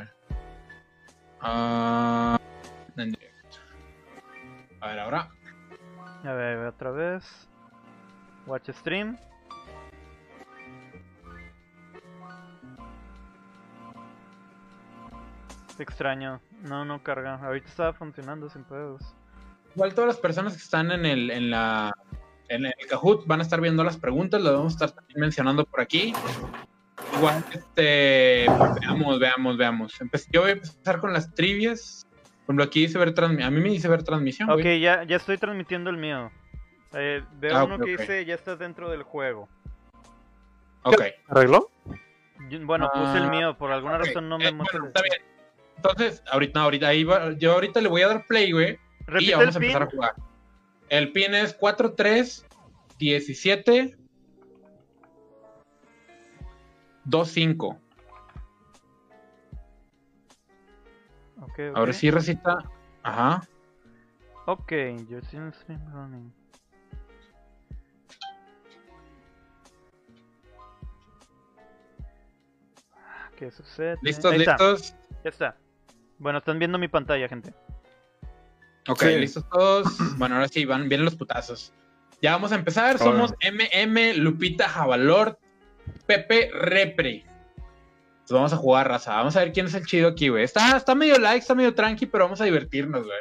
Ah, en directo. A ver, ahora. A ver, a ver, otra vez. Watch stream. Extraño. No, no carga. Ahorita estaba funcionando sin pedos. Igual todas las personas que están en el, en la, en el Kahoot van a estar viendo las preguntas, las vamos a estar también mencionando por aquí. Igual, este, pues, veamos, veamos, veamos. Empe- yo voy a empezar con las trivias. Por ejemplo, aquí dice ver transmisión. A mí me dice ver transmisión. Ok, güey. ya, ya estoy transmitiendo el mío. Eh, veo Ah, uno que dice ya estás dentro del juego. Ok. ¿Arregló? Yo- bueno, puse el Ah, mío, por alguna razón no me Eh, muestra. bueno, está bien. Entonces, ahorita, ahorita, ahí va- yo ahorita le voy a dar play, güey. Y vamos a pin. empezar a jugar. El pin es 43 17 25. Ok, Ahora ok. sí recita. Ajá. Ok, yo stream running. ¿Qué sucede? ¿Listos, listos? ya está. Bueno, están viendo mi pantalla, gente. Ok, listos todos. Bueno, ahora sí, van, vienen los putazos. Ya vamos a empezar. Somos MM, Lupita, Javalor, Pepe, Repre. Vamos a jugar, raza. Vamos a ver quién es el chido aquí, güey. Está, está medio like, está medio tranqui, pero vamos a divertirnos, güey.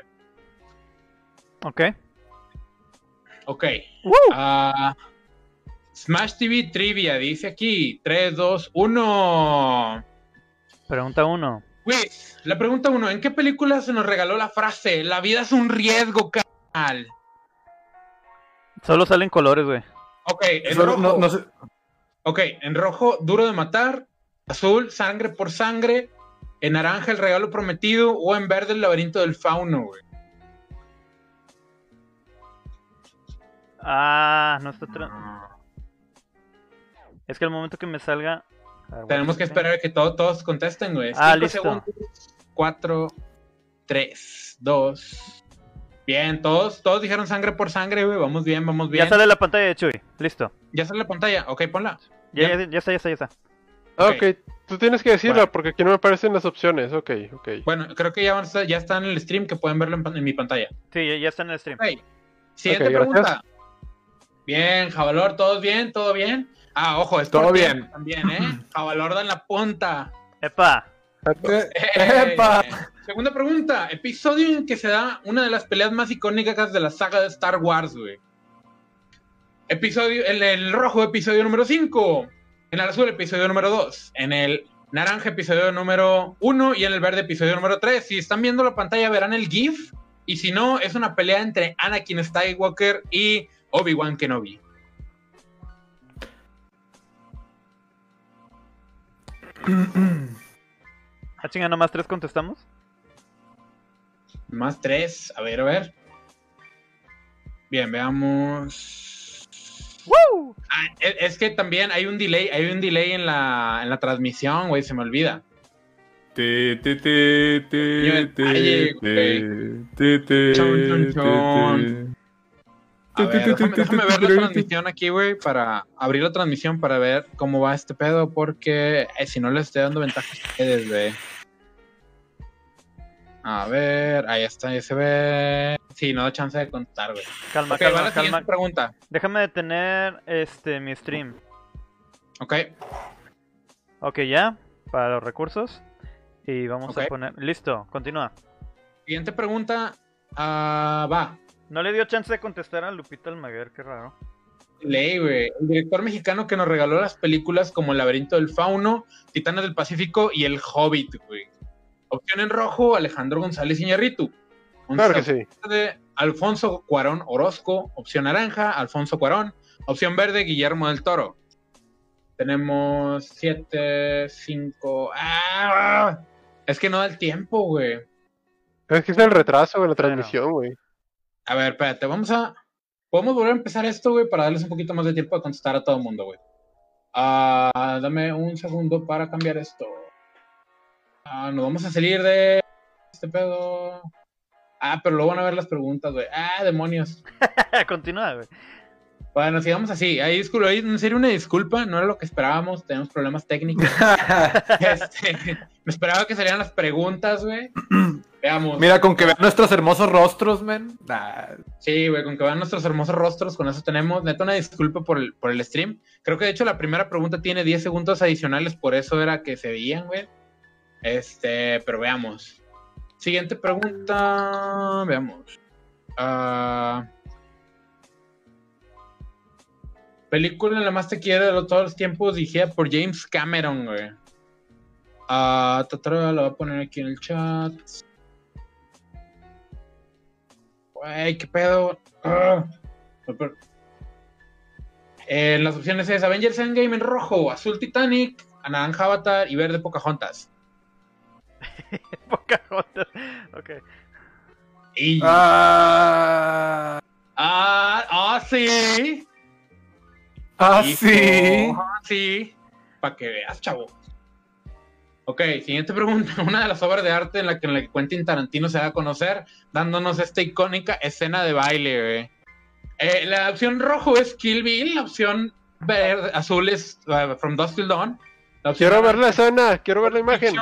Ok. Ok. Ah, Smash TV Trivia dice aquí: 3, 2, 1. Pregunta 1. Güey, la pregunta uno, ¿en qué película se nos regaló la frase? La vida es un riesgo, canal. Solo salen colores, güey. Ok, en rojo. Ok, en rojo, duro de matar. Azul, sangre por sangre. En naranja, el regalo prometido. O en verde, el laberinto del fauno, güey. Ah, no está. Tra... Es que al momento que me salga Ver, Tenemos que esperar a que todo- todos contesten, güey. Ah, Cinco listo. segundos. Cuatro, 3, 2. Bien, todos, todos dijeron sangre por sangre, güey. Vamos bien, vamos bien. Ya sale la pantalla de Chuy. Listo. Ya sale la pantalla. Ok, ponla. Ya, ya, ya está, ya está, ya está. Ah, Ok. ok, tú tienes que decirlo Bueno. porque aquí no me aparecen las opciones. Ok, ok. Bueno, creo que ya, van a estar- ya está en el stream que pueden verlo en, mi pantalla. Sí, ya, ya está en el stream. Ok. Siguiente gracias. pregunta. Bien, Javalor, ¿todos bien? ¿Todo bien? Ah, ojo, es Todo bien. También, ¿eh? Javalor da en la punta. Epa. Eh, ¡Epa! Segunda pregunta. Episodio en que se da una de las peleas más icónicas de la saga de Star Wars, güey. Episodio, en el rojo, episodio número 5. En el azul, episodio número 2. En el naranja, episodio número 1. Y en el verde, episodio número 3. Si están viendo la pantalla, verán el GIF. Y si no, es una pelea entre Anakin Skywalker y Obi-Wan Kenobi. ¿A chinga nomás tres contestamos? Más 3. A ver, a ver. Bien, veamos. ¡Woo! Ah, es, es que también hay un delay, hay un delay en la, en la transmisión, güey, se me olvida. A ver, déjame, déjame ver la transmisión aquí, güey, para abrir la transmisión para ver cómo va este pedo, porque eh, si no les estoy dando ventaja a ustedes, güey. A ver, ahí está, ya se ve. Sí, no da chance de contar, güey. Calma, Ok, va calma, calma. pregunta. Déjame detener este mi stream. Ok, Ok, ya. Para los recursos. Y vamos a poner. Listo, continúa. siguiente pregunta. ah, va. No le dio chance de contestar a Lupita Almaguer, qué raro. Ley, güey. El director mexicano que nos regaló las películas como El laberinto del fauno, Titanes del Pacífico y El Hobbit, güey. Opción en rojo, Alejandro González Iñárritu. Claro que sí. verde, Alfonso Cuarón Orozco. Opción naranja, Alfonso Cuarón. Opción verde, Guillermo del Toro. Tenemos siete, cinco... ¡Ah! Es que no da el tiempo, güey. Es que es el retraso de la transmisión, güey. A ver, espérate, vamos a. Podemos volver a empezar esto, güey, para darles un poquito más de tiempo de contestar a todo el mundo, güey. Ah, dame un segundo para cambiar esto. Ah, nos vamos a salir de este pedo. Ah, pero luego van a ver las preguntas, güey. Ah, demonios. continúa, güey. Bueno, sigamos así. Ahí, disculpa, ahí, en serio, una disculpa. No era lo que esperábamos. Tenemos problemas técnicos. Este, me esperaba que salieran las preguntas, güey. Veamos. Mira, con que vean nuestros hermosos rostros, men. Nah, Sí, güey, con que vean nuestros hermosos rostros, con eso tenemos. Neta, una disculpa por el, por el stream. Creo que de hecho la primera pregunta tiene 10 segundos adicionales, por eso era que se veían, güey. Este, pero veamos. Siguiente pregunta. Veamos. Ah, película la más te quiero de todos los tiempos, dirigida por James Cameron, güey. Totoro lo voy a poner aquí en el chat. Güey, qué pedo. Ah. Pero- En las opciones es Avengers Endgame en rojo, azul Titanic, naranja Avatar y verde Pocahontas. Pocahontas. Ok. Y... Ah, Ah, ah, sí. ah, Hijo, sí. ah, sí. Para que veas, chavo. Ok, siguiente pregunta. Una de las obras de arte en la que, en la que Quentin Tarantino se da a conocer, dándonos esta icónica escena de baile, güey. Eh, la opción rojo es Kill Bill, la opción verde, azul es uh, From Dusk Till Dawn. Quiero ver la escena, quiero ver la imagen.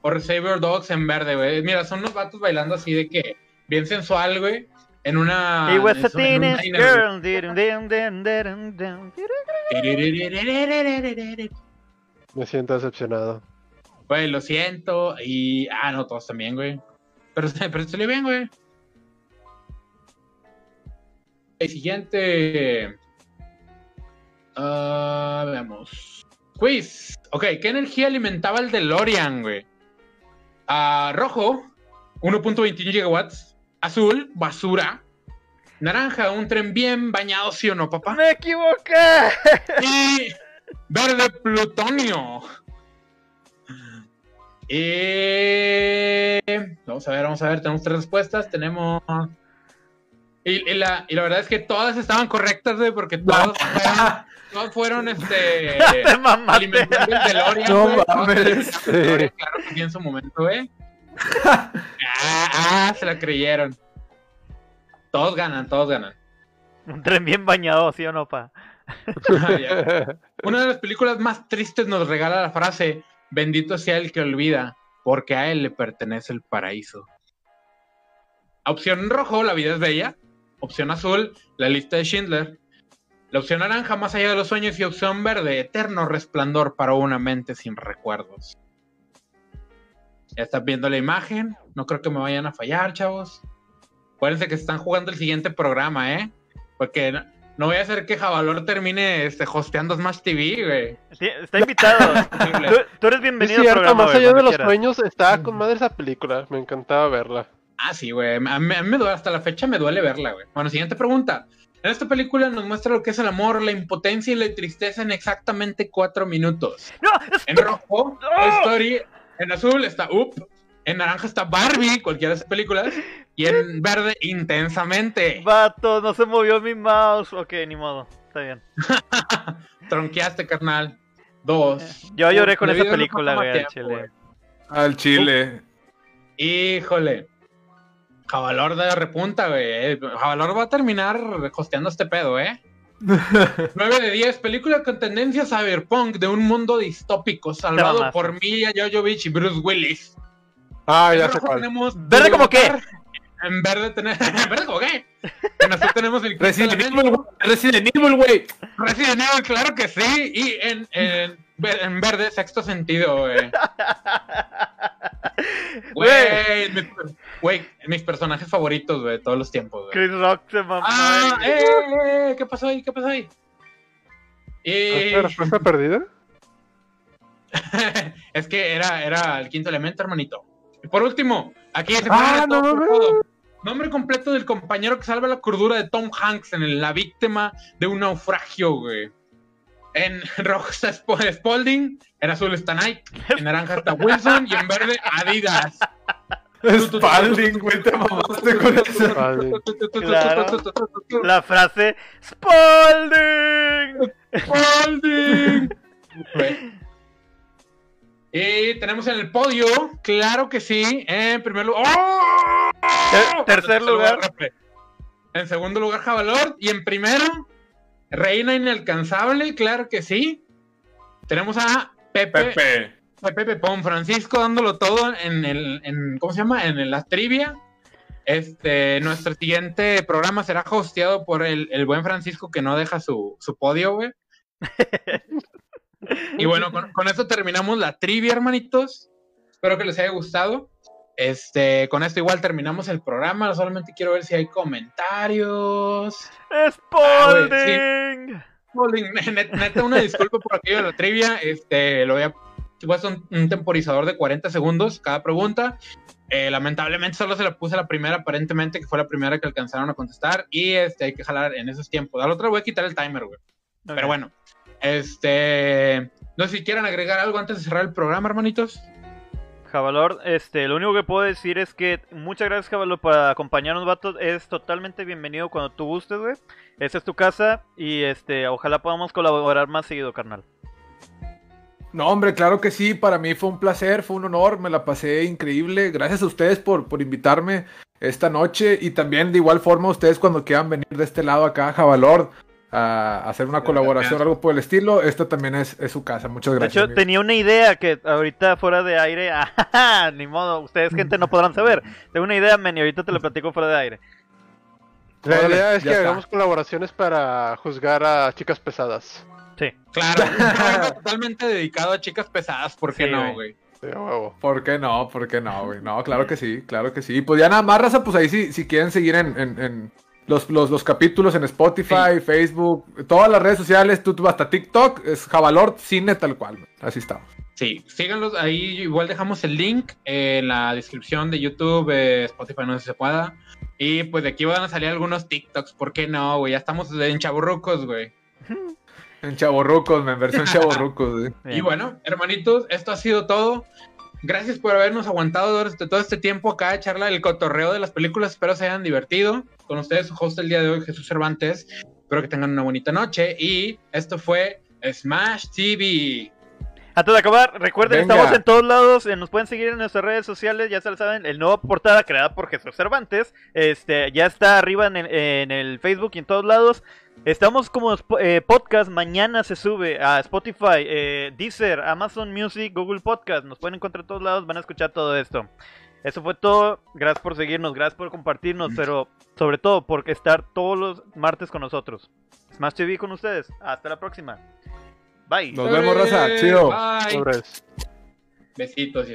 O Reservoir Dogs en verde, güey. Mira, son unos vatos bailando así de que bien sensual, güey. En una. He was a en teenage girl. Me siento decepcionado. Güey, lo siento. Y. Ah, no, todos también, güey. Pero, pero salió bien, güey. El siguiente. Ah, veamos. Quiz. Ok, ¿qué energía alimentaba el DeLorean, güey? Ah, rojo, 1.21 gigawatts. Azul, basura. Naranja, un tren bien bañado, ¿sí o no, papá? ¡Me equivoqué! Y verde plutonio. Y vamos a ver, vamos a ver, tenemos tres respuestas, tenemos... Y, y la, y la verdad es que todas estaban correctas, güey, porque todas fueron, todas fueron, este... Alimentando el DeLorean, No güey. Mames. DeLorean, Claro que sí, en su momento, güey. ah, ah, se la creyeron. Todos ganan, todos ganan. Un tren bien bañado, ¿sí o no, pa? Una de las películas más tristes nos regala la frase, bendito sea el que olvida, porque a él le pertenece el paraíso. Opción rojo, la vida es bella. Opción azul, la lista de Schindler. La opción naranja, más allá de los sueños. Y opción verde, eterno resplandor para una mente sin recuerdos. Ya están viendo la imagen. No creo que me vayan a fallar, chavos. Acuérdense que están jugando el siguiente programa, ¿eh? Porque no, voy a hacer que Javalor termine este, hosteando Smash TV, güey. está invitado. tú, eres bienvenido al programa, Más allá de los sueños, estaba con madre esa película. Me encantaba verla. Ah, sí, güey. A, mí me duele, hasta la fecha me duele verla, güey. Bueno, siguiente pregunta. En esta película nos muestra lo que es el amor, la impotencia y la tristeza en exactamente cuatro minutos. No, en rojo, Story. En azul está Up. En naranja está Barbie, cualquiera de esas películas. Y en verde, intensamente. Vato, no se movió mi mouse. Ok, ni modo. Está bien. Tronqueaste, carnal. Dos. Yo lloré con esa película, güey, al chile. Al chile. Híjole. Javalor de repunta, güey. Javalor va a terminar costeando este pedo, ¿eh? 9 de 10, película con tendencia cyberpunk de un mundo distópico salvado por Mia Jovovich y Bruce Willis. Ah, ya sé cuál. ¿Verde como qué? En verde tenemos. ¿En verde como qué? En azul tenemos el. Resident Evil, Resident Evil, güey. Resident Evil, claro que sí. Y en, en, en verde, sexto sentido, güey. Güey, güey, mis personajes favoritos, güey, todos los tiempos, güey. Chris Rock se mamó. Ah, eh, eh, ¿qué pasó ahí? ¿Qué pasó ahí? Y... ¿La respuesta perdida? es que era, era el quinto elemento, hermanito. Y por último, aquí se ah, no, no, Nombre completo del compañero que salva la cordura de Tom Hanks en La víctima de un naufragio, güey. En rojo está Spalding, en azul está Nike, en naranja está Wilson y en verde Adidas. Spalding, güey, te mamaste con eso. Claro. La frase Spalding. Spalding. Y tenemos en el podio, claro que sí, en primer lugar. ¡Oh! Tercer, lugar. En segundo lugar, Javalor. Y en primero, Reina Inalcanzable, claro que sí. Tenemos a Pepe. Pepe. Pepe Pon Francisco dándolo todo en el, en, ¿cómo se llama? En la trivia. Este, nuestro siguiente programa será hosteado por el, el buen Francisco que no deja su, su podio, güey. y bueno, con, con esto terminamos la trivia, hermanitos. Espero que les haya gustado. Este, con esto igual terminamos el programa. Solamente quiero ver si hay comentarios. ¡Spalding! Ah, Neta, una disculpa por aquello de la trivia. Este, lo voy a. un, un temporizador de 40 segundos cada pregunta. Eh, lamentablemente solo se la puse la primera, aparentemente, que fue la primera que alcanzaron a contestar. Y este, hay que jalar en esos tiempos. Al otro voy a quitar el timer, güey. Pero bueno, este. No sé si quieren agregar algo antes de cerrar el programa, hermanitos. Javalor, este, lo único que puedo decir es que muchas gracias, Javalor, por acompañarnos, vatos. Es totalmente bienvenido cuando tú gustes, güey. Esta es tu casa y este, ojalá podamos colaborar más seguido, carnal. No, hombre, claro que sí. Para mí fue un placer, fue un honor, me la pasé increíble. Gracias a ustedes por, por invitarme esta noche y también de igual forma ustedes cuando quieran venir de este lado acá, Javalor a hacer una colaboración, algo por el estilo, esta también es, su casa. Muchas gracias. De hecho, tenía una idea que ahorita fuera de aire, ni modo, ustedes gente no podrán saber. Tengo una idea, men, y ahorita te lo platico fuera de aire. La idea es que hagamos colaboraciones para juzgar a chicas pesadas. Sí. Claro, totalmente dedicado a chicas pesadas, ¿por qué no, güey? ¿Por qué no? ¿Por qué no, güey? No, claro que sí, claro que sí. Pues ya nada más, raza, pues ahí sí, si quieren seguir en los, los, capítulos en Spotify, Facebook, todas las redes sociales, tú, hasta TikTok, es Javalord Cine tal cual. Así estamos. Sí, síganlos ahí, igual dejamos el link en la descripción de YouTube, eh, Spotify, no sé si se pueda. Y pues de aquí van a salir algunos TikToks, ¿por qué no, güey? Ya estamos en chaburrucos, güey. En chaburrucos, en versión chaburrucos, güey. Y bueno, hermanitos, esto ha sido todo. Gracias por habernos aguantado durante todo este tiempo acá, charla el cotorreo de las películas. Espero se hayan divertido. Con ustedes, su host el día de hoy, Jesús Cervantes. Espero que tengan una bonita noche. Y esto fue Smash TV. Antes de acabar, recuerden, Venga. estamos en todos lados, eh, nos pueden seguir en nuestras redes sociales, ya se lo saben, el nuevo portada creada por Jesús Cervantes, este, ya está arriba en el, en el Facebook y en todos lados. Estamos como eh, podcast, mañana se sube a Spotify, eh, Deezer, Amazon Music, Google Podcast, nos pueden encontrar en todos lados, van a escuchar todo esto. Eso fue todo, gracias por seguirnos, gracias por compartirnos, pero sobre todo por estar todos los martes con nosotros. Smash TV con ustedes, hasta la próxima. Bye. Nos vemos, raza. Chido. Bye. Besitos y